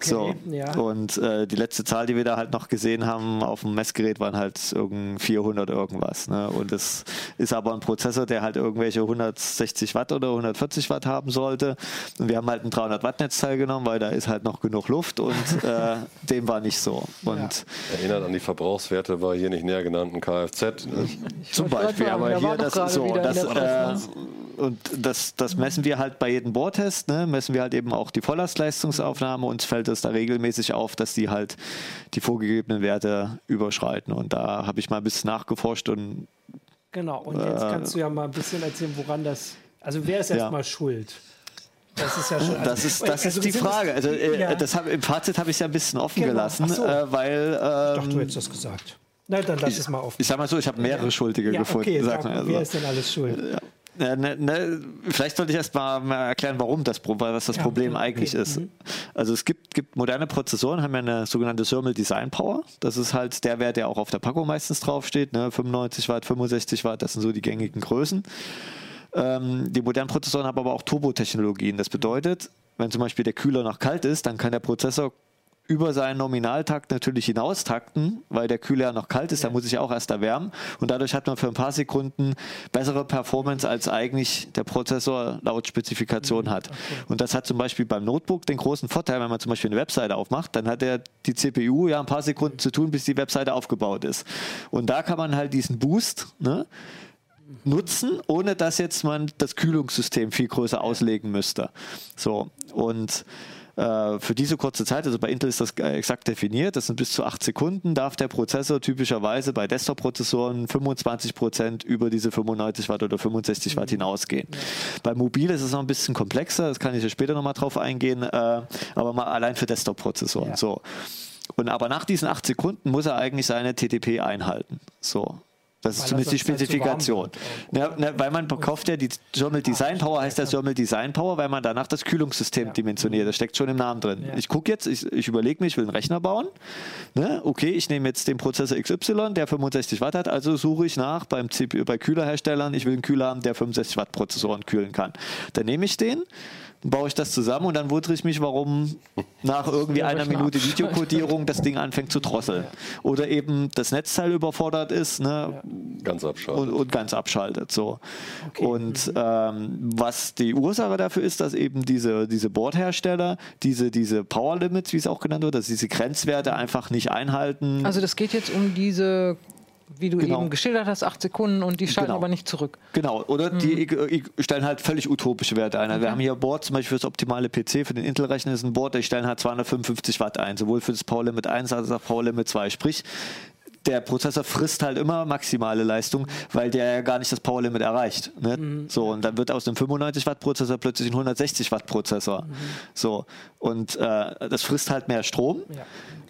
so. ja. Und äh, die letzte Zahl, die wir da halt noch gesehen haben auf dem Messgerät, waren halt irgend 400 irgendwas. Ne? Und es ist aber ein Prozessor, der halt irgendwelche 160 Watt oder 140 Watt haben sollte. Und wir haben halt ein 300 Watt Netzteil genommen, weil da ist halt noch genug Luft und äh, dem war nicht so. Und Erinnert an die Verbrauchswerte bei hier nicht näher genannten Kfz. Ne? zum wollte Beispiel, sagen, aber hier das gerade so, das, äh, und das, das messen wir halt bei jedem Bohrtest, ne? messen wir halt eben auch die Volllastleistungsaufnahme. Uns fällt es da regelmäßig auf, dass die halt die vorgegebenen Werte überschreiten. Und da habe ich mal ein bisschen nachgeforscht und genau, und jetzt kannst du ja mal ein bisschen erzählen, woran das. Also wer ist Ja. erstmal schuld? Das ist ja schon. Also, das ist, das also ist die Frage. Also, äh, Ja. das hab, Im Fazit habe ich es ja ein bisschen offen Genau. gelassen, so. äh, weil Ich dachte, du ähm, hättest das gesagt. Na, dann lass es mal auf. ich sag mal so, ich habe mehrere Schuldige Ja, gefunden. okay, sag mal. Also. wer ist denn alles schuld? Ja, ne, ne, vielleicht sollte ich erst mal, mal erklären, warum das, was das Ja, Problem okay, eigentlich ist. mhm. Also es gibt, gibt moderne Prozessoren, haben ja eine sogenannte Thermal Design Power. Das ist halt der Wert, der auch auf der Packung meistens draufsteht. Ne? 95 Watt, 65 Watt, das sind so die gängigen Größen. Ähm, die modernen Prozessoren haben aber auch Turbotechnologien. Das bedeutet, wenn zum Beispiel der Kühler noch kalt ist, dann kann der Prozessor über seinen Nominaltakt natürlich hinaustakten, weil der Kühler ja noch kalt ist, da muss ich auch erst erwärmen. Und dadurch hat man für ein paar Sekunden bessere Performance, als eigentlich der Prozessor laut Spezifikation hat. Und das hat zum Beispiel beim Notebook den großen Vorteil, wenn man zum Beispiel eine Webseite aufmacht, dann hat er die CPU ja ein paar Sekunden zu tun, bis die Webseite aufgebaut ist. Und da kann man halt diesen Boost, ne, nutzen, ohne dass jetzt man das Kühlungssystem viel größer auslegen müsste. So und für diese kurze Zeit, also bei Intel ist das äh, exakt definiert, das sind bis zu 8 Sekunden, darf der Prozessor typischerweise bei Desktop-Prozessoren 25 Prozent über diese 95 Watt oder 65 Watt hinausgehen. Bei Mobil ist es noch ein bisschen komplexer, das kann ich ja später nochmal drauf eingehen, äh, aber mal allein für Desktop-Prozessoren. Ja. So. Und aber nach diesen 8 Sekunden muss er eigentlich seine TTP einhalten. So. Das ist Weil zumindest die halt Spezifikation. Ja, ne, weil man kauft ja die Thermal Design Power, heißt das Thermal Design Power, weil man danach das Kühlungssystem dimensioniert. Das steckt schon im Namen drin. Ja. Ich gucke jetzt, ich, ich überlege mir, ich will einen Rechner bauen. Ne? Okay, ich nehme jetzt den Prozessor XY, der 65 Watt hat, also suche ich nach beim CPU, bei Kühlerherstellern, ich will einen Kühler haben, der 65 Watt Prozessoren kühlen kann. Dann nehme ich den, baue ich das zusammen und dann wundere ich mich, warum nach irgendwie einer Rechner Minute abschaltet. Videokodierung das Ding anfängt zu drosseln. Oder eben das Netzteil überfordert ist. Ne? Ganz abschalten. und, und ganz abschaltet. So. Und ähm, was die Ursache dafür ist, dass eben diese, diese Bordhersteller diese, diese Power Limits, wie es auch genannt wird, dass diese Grenzwerte einfach nicht einhalten. Also das geht jetzt um diese, wie du Genau. eben geschildert hast, acht Sekunden und die schalten Genau. aber nicht zurück. Genau, oder die ich, ich stellen halt völlig utopische Werte ein. Also Wir haben hier ein Board, zum Beispiel für das optimale PC, für den Intel-Rechner ist ein Board, die stellen halt 255 Watt ein, sowohl für das Power Limit 1 als auch Power Limit 2. Sprich, der Prozessor frisst halt immer maximale Leistung, weil der ja gar nicht das Power Limit erreicht. Ne? So, und dann wird aus dem 95 Watt Prozessor plötzlich ein 160 Watt Prozessor. So, und äh, das frisst halt mehr Strom.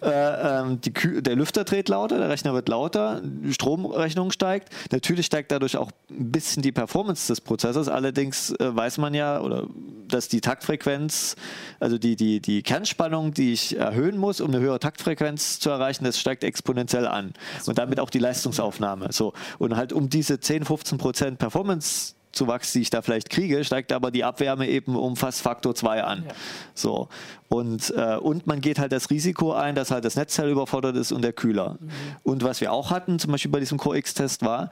Äh, ähm, die der Lüfter dreht lauter, der Rechner wird lauter, die Stromrechnung steigt. Natürlich steigt dadurch auch ein bisschen die Performance des Prozessors. Allerdings äh, weiß man ja, oder dass die Taktfrequenz, also die, die, die Kernspannung, die ich erhöhen muss, um eine höhere Taktfrequenz zu erreichen, das steigt exponentiell an. Und damit auch die Leistungsaufnahme. So. Und halt um diese 10, 15 Prozent Performance Zuwachs, die ich da vielleicht kriege, steigt aber die Abwärme eben um fast Faktor 2 an. So. Und, äh, und man geht halt das Risiko ein, dass halt das Netzteil überfordert ist und der Kühler. Und was wir auch hatten, zum Beispiel bei diesem Core X-Test war,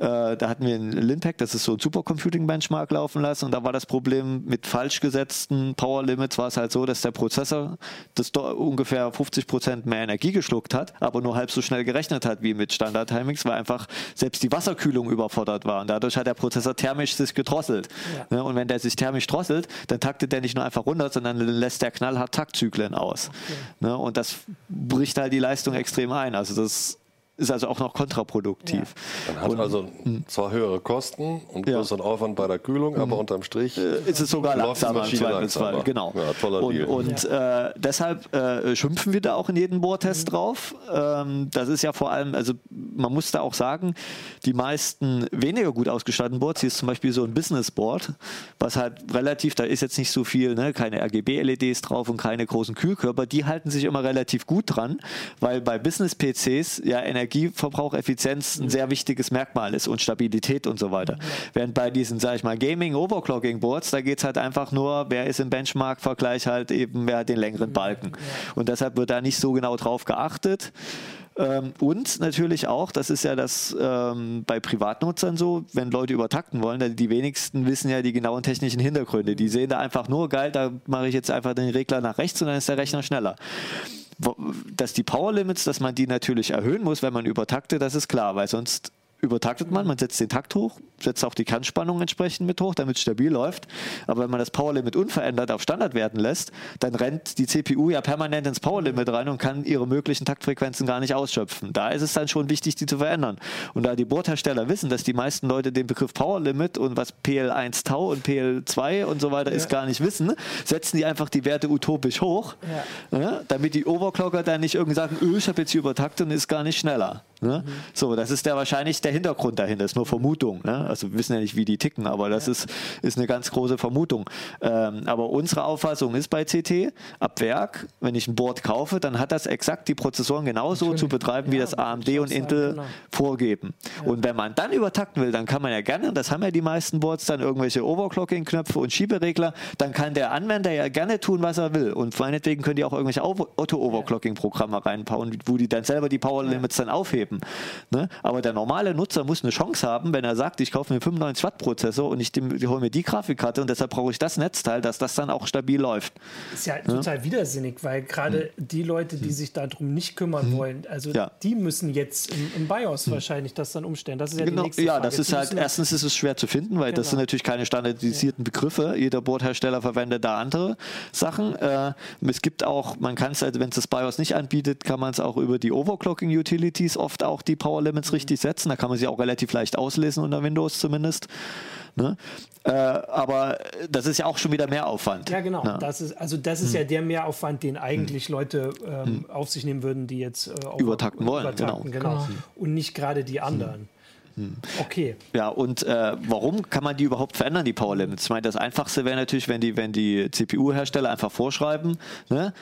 Äh, da hatten wir in Linpack, das ist so ein Supercomputing-Benchmark laufen lassen und da war das Problem mit falsch gesetzten Power Limits war es halt so, dass der Prozessor das ungefähr 50 Prozent mehr Energie geschluckt hat, aber nur halb so schnell gerechnet hat wie mit Standard-Timings, weil einfach selbst die Wasserkühlung überfordert war und dadurch hat der Prozessor thermisch sich gedrosselt. Ja. Ne, und wenn der sich thermisch drosselt, dann taktet der nicht nur einfach runter, sondern lässt der knallhart Taktzyklen aus. Okay. Ne, und das bricht halt die Leistung extrem ein. Also das ist also auch noch kontraproduktiv. Ja. Man hat und, also zwar höhere Kosten und größeren ja. Aufwand bei der Kühlung, aber mhm. unterm Strich äh, ist es sogar langsamer im Zweifelsfall. Genau. Ja, toller und, Deal. und äh, deshalb äh, schimpfen wir da auch in jedem Bohrtest mhm. drauf. Ähm, das ist ja vor allem, also man muss da auch sagen, die meisten weniger gut ausgestatteten Boards, hier ist zum Beispiel so ein Business Board, was halt relativ, da ist jetzt nicht so viel, ne, keine RGB-LEDs drauf und keine großen Kühlkörper, die halten sich immer relativ gut dran, weil bei Business-PCs ja Energie Energieverbrauch, Effizienz ein sehr wichtiges Merkmal ist und Stabilität und so weiter. Während bei diesen, sag ich mal, Gaming Overclocking Boards, da geht es halt einfach nur, wer ist im Benchmark-Vergleich halt eben, wer hat den längeren Balken. Und deshalb wird da nicht so genau drauf geachtet. Ähm, und natürlich auch, das ist ja das ähm, bei Privatnutzern so, wenn Leute übertakten wollen, die wenigsten wissen ja die genauen technischen Hintergründe. Die sehen da einfach nur, geil, da mache ich jetzt einfach den Regler nach rechts und dann ist der Rechner schneller dass die Power Limits, dass man die natürlich erhöhen muss, wenn man übertaktet, das ist klar, weil sonst übertaktet man, man setzt den Takt hoch, setzt auch die Kernspannung entsprechend mit hoch, damit es stabil läuft. Aber wenn man das Powerlimit unverändert auf Standard werden lässt, dann rennt die CPU ja permanent ins Powerlimit rein und kann ihre möglichen Taktfrequenzen gar nicht ausschöpfen. Da ist es dann schon wichtig, die zu verändern. Und da die Boardhersteller wissen, dass die meisten Leute den Begriff Powerlimit und was PL1 Tau und PL2 und so weiter ja. ist gar nicht wissen, setzen die einfach die Werte utopisch hoch, ja. Ja, damit die Overclocker dann nicht irgendwie sagen, öh, ich habe jetzt hier übertaktet und ist gar nicht schneller. Ne? Mhm. So, das ist der wahrscheinlich der Hintergrund dahinter, das ist nur Vermutung. Ne? Also wir wissen ja nicht, wie die ticken, aber das ja. ist, ist eine ganz große Vermutung. Ähm, aber unsere Auffassung ist bei CT, ab Werk, wenn ich ein Board kaufe, dann hat das exakt die Prozessoren genauso Natürlich. zu betreiben, ja, wie das AMD und Intel genau. vorgeben. Ja. Und wenn man dann übertakten will, dann kann man ja gerne, das haben ja die meisten Boards, dann irgendwelche Overclocking-Knöpfe und Schieberegler, dann kann der Anwender ja gerne tun, was er will. Und meinetwegen können die auch irgendwelche Auto-Overclocking-Programme reinbauen, wo die dann selber die Power Limits dann aufheben. Ne? Aber der normale Nutzer muss eine Chance haben, wenn er sagt, ich kaufe mir 95 Watt Prozessor und ich, ich hole mir die Grafikkarte und deshalb brauche ich das Netzteil, dass das dann auch stabil läuft. Ist ja, ja? total widersinnig, weil gerade hm. die Leute, die hm. sich darum nicht kümmern hm. wollen, also ja. die müssen jetzt im, im BIOS hm. wahrscheinlich das dann umstellen. Das ist ja genau. die nächste Ja, Frage. das ist halt, erstens ist es schwer zu finden, weil genau. das sind natürlich keine standardisierten Begriffe. Jeder Boardhersteller verwendet da andere Sachen. Äh, es gibt auch, man kann es, also wenn es das BIOS nicht anbietet, kann man es auch über die Overclocking Utilities oft auch die Power Limits mhm. richtig setzen. Da kann man sie auch relativ leicht auslesen unter Windows zumindest. Ne? Äh, aber das ist ja auch schon wieder Mehraufwand. Ja, genau. Ne? Das ist, also das ist hm. ja der Mehraufwand, den eigentlich hm. Leute ähm, hm. auf sich nehmen würden, die jetzt äh, übertakten wollen. Übertakten, genau. genau. Und nicht gerade die anderen. Hm. Okay. Ja, und äh, warum kann man die überhaupt verändern, die Power Limits? Ich meine, das Einfachste wäre natürlich, wenn die, wenn die CPU-Hersteller einfach vorschreiben, ne?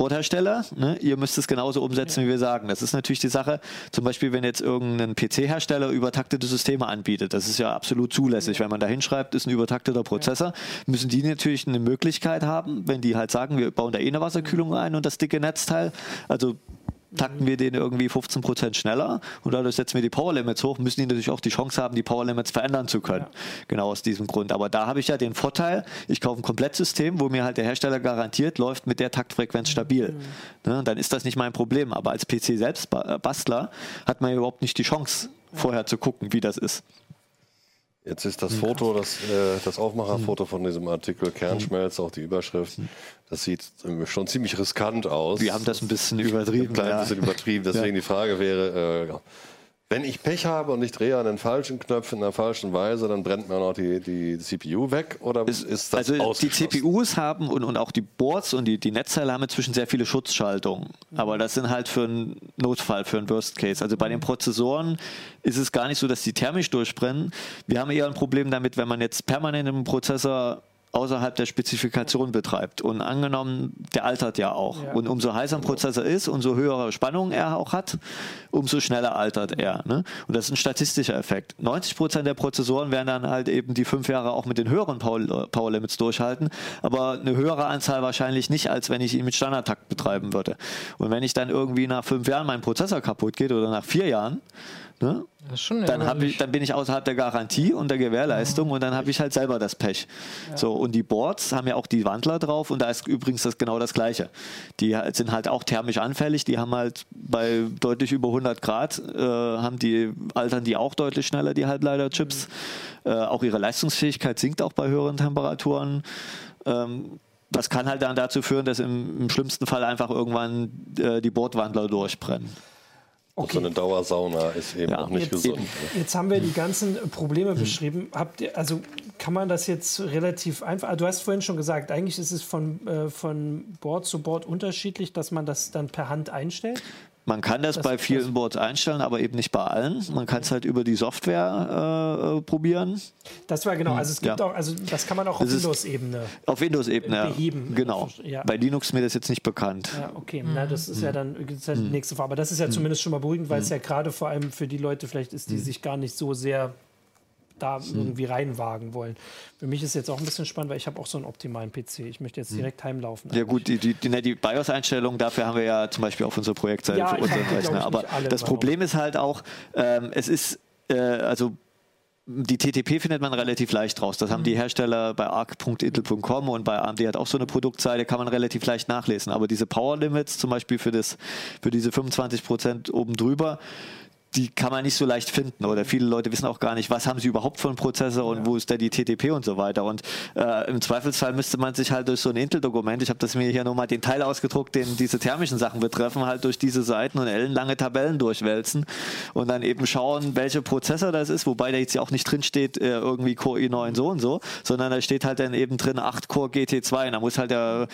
Boardhersteller, ne, ihr müsst es genauso umsetzen, wie wir sagen. Das ist natürlich die Sache, zum Beispiel, wenn jetzt irgendein PC-Hersteller übertaktete Systeme anbietet, das ist ja absolut zulässig. Wenn man da hinschreibt, ist ein übertakteter Prozessor, müssen die natürlich eine Möglichkeit haben, wenn die halt sagen, wir bauen da eh eine Wasserkühlung ein und das dicke Netzteil, also takten wir den irgendwie 15 Prozent schneller und dadurch setzen wir die Power Limits hoch, müssen die natürlich auch die Chance haben, die Power Limits verändern zu können. Ja. Genau aus diesem Grund. Aber da habe ich ja den Vorteil, ich kaufe ein Komplettsystem, wo mir halt der Hersteller garantiert, läuft mit der Taktfrequenz stabil. Mhm. Ne, dann ist das nicht mein Problem. Aber als PC selbst äh, Bastler hat man ja überhaupt nicht die Chance, vorher zu gucken, wie das ist. Jetzt ist das Foto, das, äh, das Aufmacherfoto von diesem Artikel Kernschmelz, auch die Überschrift, das sieht schon ziemlich riskant aus. Wir haben das ein bisschen übertrieben. Ein klein bisschen übertrieben. Deswegen ja. die Frage wäre, äh, wenn ich Pech habe und ich drehe an den falschen Knopf in der falschen Weise, dann brennt mir noch die, die CPU weg oder ist, ist das Also die CPUs haben und, und auch die Boards und die, die Netzteile haben inzwischen sehr viele Schutzschaltungen. Aber das sind halt für einen Notfall, für einen Worst Case. Also bei den Prozessoren ist es gar nicht so, dass die thermisch durchbrennen. Wir haben eher ein Problem damit, wenn man jetzt permanent im Prozessor außerhalb der Spezifikation betreibt. Und angenommen, der altert ja auch. Ja. Und umso heißer ein Prozessor ist, umso höhere Spannung er auch hat, umso schneller altert er. Ne? Und das ist ein statistischer Effekt. 90 Prozent der Prozessoren werden dann halt eben die fünf Jahre auch mit den höheren Power, Power Limits durchhalten, aber eine höhere Anzahl wahrscheinlich nicht, als wenn ich ihn mit Standardtakt betreiben würde. Und wenn ich dann irgendwie nach fünf Jahren mein Prozessor kaputt geht oder nach vier Jahren, Ne? Dann, ich, dann bin ich außerhalb der Garantie und der Gewährleistung ja. und dann habe ich halt selber das Pech. Ja. So, und die Boards haben ja auch die Wandler drauf und da ist übrigens das genau das Gleiche. Die sind halt auch thermisch anfällig, die haben halt bei deutlich über 100 Grad, äh, haben die, altern die auch deutlich schneller, die Halbleiterchips. Mhm. Äh, auch ihre Leistungsfähigkeit sinkt auch bei höheren Temperaturen. Ähm, das kann halt dann dazu führen, dass im, im schlimmsten Fall einfach irgendwann äh, die Bordwandler durchbrennen. Okay. So eine Dauersauna ist eben ja. auch nicht jetzt, gesund. Jetzt haben wir die ganzen Probleme hm. beschrieben. Habt ihr, also kann man das jetzt relativ einfach. Du hast vorhin schon gesagt, eigentlich ist es von, äh, von Board zu Board unterschiedlich, dass man das dann per Hand einstellt. Man kann das, das bei vielen das Boards einstellen, aber eben nicht bei allen. Man kann es halt über die Software äh, äh, probieren. Das war genau, also es gibt ja. auch, also das kann man auch auf Windows-Ebene. Auf Windows-Ebene beheben. Genau. Ja. Bei Linux ist mir das jetzt nicht bekannt. Ja, okay. Mhm. Na, das ist ja dann das ist ja die mhm. nächste Frage. Aber das ist ja mhm. zumindest schon mal beruhigend, weil es mhm. ja gerade vor allem für die Leute vielleicht ist, die mhm. sich gar nicht so sehr da hm. irgendwie reinwagen wollen. Für mich ist jetzt auch ein bisschen spannend, weil ich habe auch so einen optimalen PC. Ich möchte jetzt hm. direkt heimlaufen. Ja gut, die, die, die, die BIOS-Einstellung, dafür haben wir ja zum Beispiel auf unserer Projektseite ja, für unseren Rechner. Aber das Problem ist halt auch, ähm, es ist, äh, also die TTP findet man relativ leicht raus. Das haben die mhm. Hersteller bei arc.intel.com und bei AMD hat auch so eine Produktseite, kann man relativ leicht nachlesen. Aber diese Power Limits, zum Beispiel für, das, für diese 25 Prozent oben drüber, die kann man nicht so leicht finden oder viele Leute wissen auch gar nicht, was haben sie überhaupt für einen Prozessor und ja. wo ist da die TTP und so weiter. Und äh, im Zweifelsfall müsste man sich halt durch so ein Intel-Dokument, ich habe das mir hier nochmal den Teil ausgedruckt, den diese thermischen Sachen betreffen, halt durch diese Seiten und ellenlange Tabellen durchwälzen und dann eben schauen, welcher Prozessor das ist, wobei da jetzt ja auch nicht drin steht, äh, irgendwie Core i9 so und so, sondern da steht halt dann eben drin 8 Core GT2 und da muss halt der,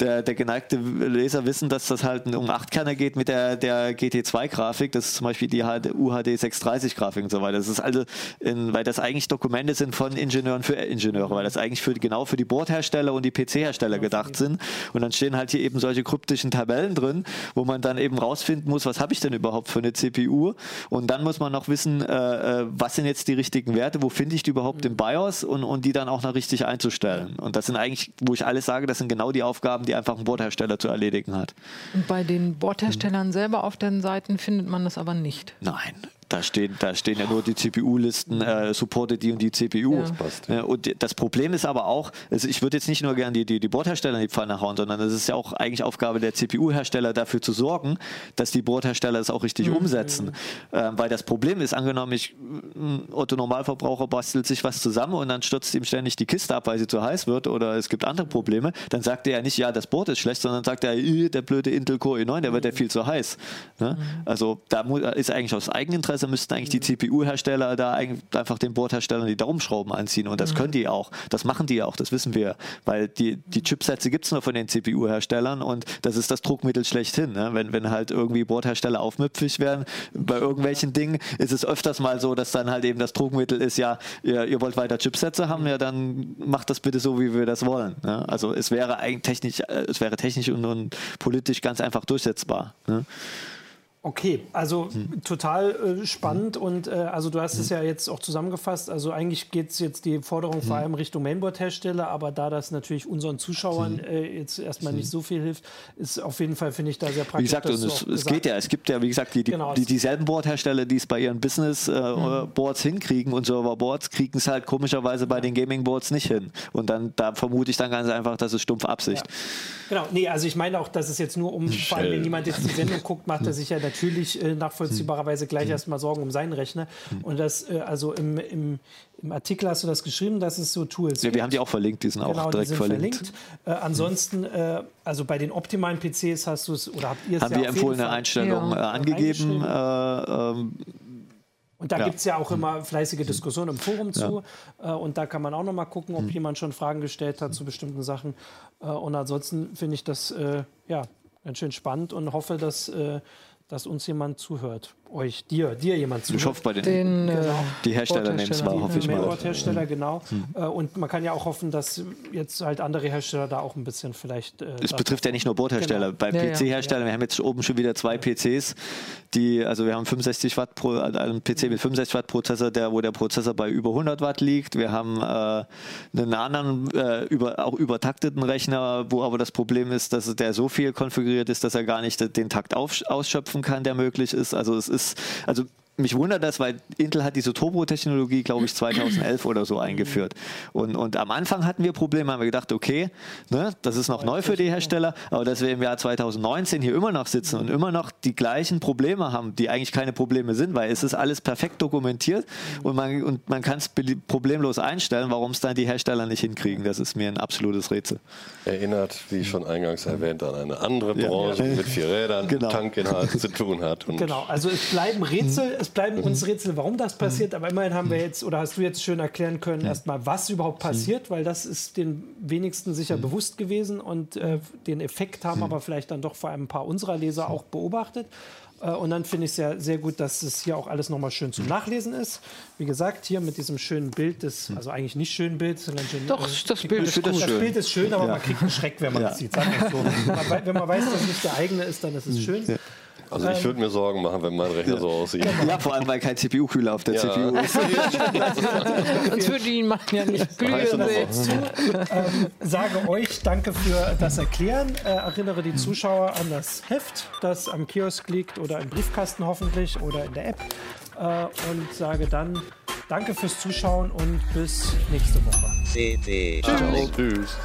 der, der geneigte Leser wissen, dass das halt um 8 Kerne geht mit der, der GT2-Grafik, das ist zum Beispiel die UHD 630 Grafik und so weiter. Das ist also, in, weil das eigentlich Dokumente sind von Ingenieuren für Ingenieure, weil das eigentlich für, genau für die Bordhersteller und die PC-Hersteller gedacht sind. Und dann stehen halt hier eben solche kryptischen Tabellen drin, wo man dann eben rausfinden muss, was habe ich denn überhaupt für eine CPU? Und dann muss man noch wissen, äh, äh, was sind jetzt die richtigen Werte, wo finde ich die überhaupt im BIOS und, und die dann auch noch richtig einzustellen. Und das sind eigentlich, wo ich alles sage, das sind genau die Aufgaben, die einfach ein Bordhersteller zu erledigen hat. Und bei den Bordherstellern selber auf den Seiten findet man das aber nicht. Nein, da stehen, da stehen ja nur die CPU-Listen, äh, supportet die und die CPU. Ja. Das ja, und das Problem ist aber auch, also ich würde jetzt nicht nur gerne die, die, die Bordhersteller in die Pfanne hauen, sondern es ist ja auch eigentlich Aufgabe der CPU-Hersteller dafür zu sorgen, dass die Bordhersteller es auch richtig mhm. umsetzen. Ähm, weil das Problem ist, angenommen, ich, Otto Normalverbraucher bastelt sich was zusammen und dann stürzt ihm ständig die Kiste ab, weil sie zu heiß wird oder es gibt andere Probleme, dann sagt er ja nicht, ja, das Board ist schlecht, sondern sagt er, der blöde Intel Core i9, der wird ja viel zu heiß. Ne? Mhm. Also da ist eigentlich aus Eigeninteresse Normalerweise müssten eigentlich die CPU-Hersteller da einfach den Bordherstellern die Daumenschrauben anziehen und das mhm. können die auch. Das machen die auch, das wissen wir, weil die, die Chipsätze gibt es nur von den CPU-Herstellern und das ist das Druckmittel schlechthin. Ne? Wenn, wenn halt irgendwie Bordhersteller aufmüpfig werden, bei irgendwelchen Dingen ist es öfters mal so, dass dann halt eben das Druckmittel ist, ja, ihr, ihr wollt weiter Chipsätze haben, ja, dann macht das bitte so, wie wir das wollen. Ne? Also es wäre eigentlich technisch, äh, es wäre technisch und, und politisch ganz einfach durchsetzbar. Ne? Okay, also hm. total äh, spannend und äh, also du hast hm. es ja jetzt auch zusammengefasst. Also eigentlich geht es jetzt die Forderung hm. vor allem Richtung Mainboard-Hersteller, aber da das natürlich unseren Zuschauern hm. äh, jetzt erstmal nicht hm. so viel hilft, ist auf jeden Fall, finde ich, da sehr praktisch. Wie gesagt, und es, es geht ja, es gibt ja, wie gesagt, die, die, genau, die dieselben Boardhersteller, die es bei ihren Business-Boards äh, hinkriegen und Server-Boards, kriegen es halt komischerweise bei den Gaming-Boards nicht hin. Und dann, da vermute ich dann ganz einfach, das ist stumpf Absicht. Ja. Genau, nee, also ich meine auch, dass es jetzt nur um, vor allem wenn jemand jetzt die Sendung guckt, macht er sich ja natürlich äh, nachvollziehbarerweise gleich mhm. erstmal Sorgen um seinen Rechner. Mhm. Und das, äh, also im, im, im, Artikel hast du das geschrieben, dass es so Tools Ja, wir haben die auch verlinkt, die sind genau, auch direkt verlinkt. verlinkt. Äh, ansonsten, äh, also bei den optimalen PCs hast du es, oder habt ihr es Haben ja wir empfohlene Einstellungen ja. Äh, angegeben. Äh, ähm, und da ja. gibt es ja auch immer fleißige Diskussionen im Forum zu. Ja. Und da kann man auch noch mal gucken, ob mhm. jemand schon Fragen gestellt hat zu bestimmten Sachen. Und ansonsten finde ich das ja, ganz schön spannend und hoffe, dass, dass uns jemand zuhört euch, dir, dir jemand zu. Ich hoffe bei den, den genau. Äh, die Hersteller nehmen es wahr, hoffe ich mal. Hersteller, mhm. genau. Mhm. Und man kann ja auch hoffen, dass jetzt halt andere Hersteller da auch ein bisschen vielleicht. Äh, es betrifft ja nicht nur Bordhersteller. Genau. Bei ja, PC-Herstellern, ja. wir haben jetzt oben schon wieder zwei PCs, die, also wir haben 65 Watt pro, einen PC mit 65 Watt Prozessor, der, wo der Prozessor bei über 100 Watt liegt. Wir haben äh, einen anderen, äh, über, auch übertakteten Rechner, wo aber das Problem ist, dass der so viel konfiguriert ist, dass er gar nicht den Takt auf, ausschöpfen kann, der möglich ist. Also es ist also mich wundert das, weil Intel hat diese Turbo-Technologie, glaube ich, 2011 oder so eingeführt. Und, und am Anfang hatten wir Probleme, haben wir gedacht, okay, ne, das ist noch neu für die Hersteller, aber dass wir im Jahr 2019 hier immer noch sitzen und immer noch die gleichen Probleme haben, die eigentlich keine Probleme sind, weil es ist alles perfekt dokumentiert und man, und man kann es problemlos einstellen, warum es dann die Hersteller nicht hinkriegen, das ist mir ein absolutes Rätsel. Erinnert, wie schon eingangs erwähnt, an eine andere Branche ja. mit vier Rädern, genau. Tankinhalt zu tun hat. genau, also es bleiben Rätsel, es bleiben uns mhm. Rätsel, warum das passiert, mhm. aber immerhin haben wir jetzt, oder hast du jetzt schön erklären können, mhm. erstmal, was überhaupt passiert, weil das ist den wenigsten sicher bewusst gewesen und äh, den Effekt haben aber vielleicht dann doch vor allem ein paar unserer Leser auch beobachtet. Äh, und dann finde ich es ja sehr gut, dass es hier auch alles nochmal schön zum Nachlesen ist. Wie gesagt, hier mit diesem schönen Bild, des, also eigentlich nicht schönen Bild, sondern schön. Doch, äh, das Bild ist gut. Das schön. Bild ist schön, aber ja. man kriegt einen Schreck, wenn man ja. das sieht. So. wenn man weiß, dass es nicht der eigene ist, dann ist es schön. Also ich würde mir Sorgen machen, wenn mein Rechner so aussieht. Ja, vor allem, weil kein CPU-Kühler auf der ja. CPU ist. Sonst würde ihn machen ja nicht glühen. Ähm, sage euch danke für das Erklären. Äh, erinnere die Zuschauer an das Heft, das am Kiosk liegt oder im Briefkasten hoffentlich oder in der App. Äh, und sage dann danke fürs Zuschauen und bis nächste Woche. Tschüss. Tschüss.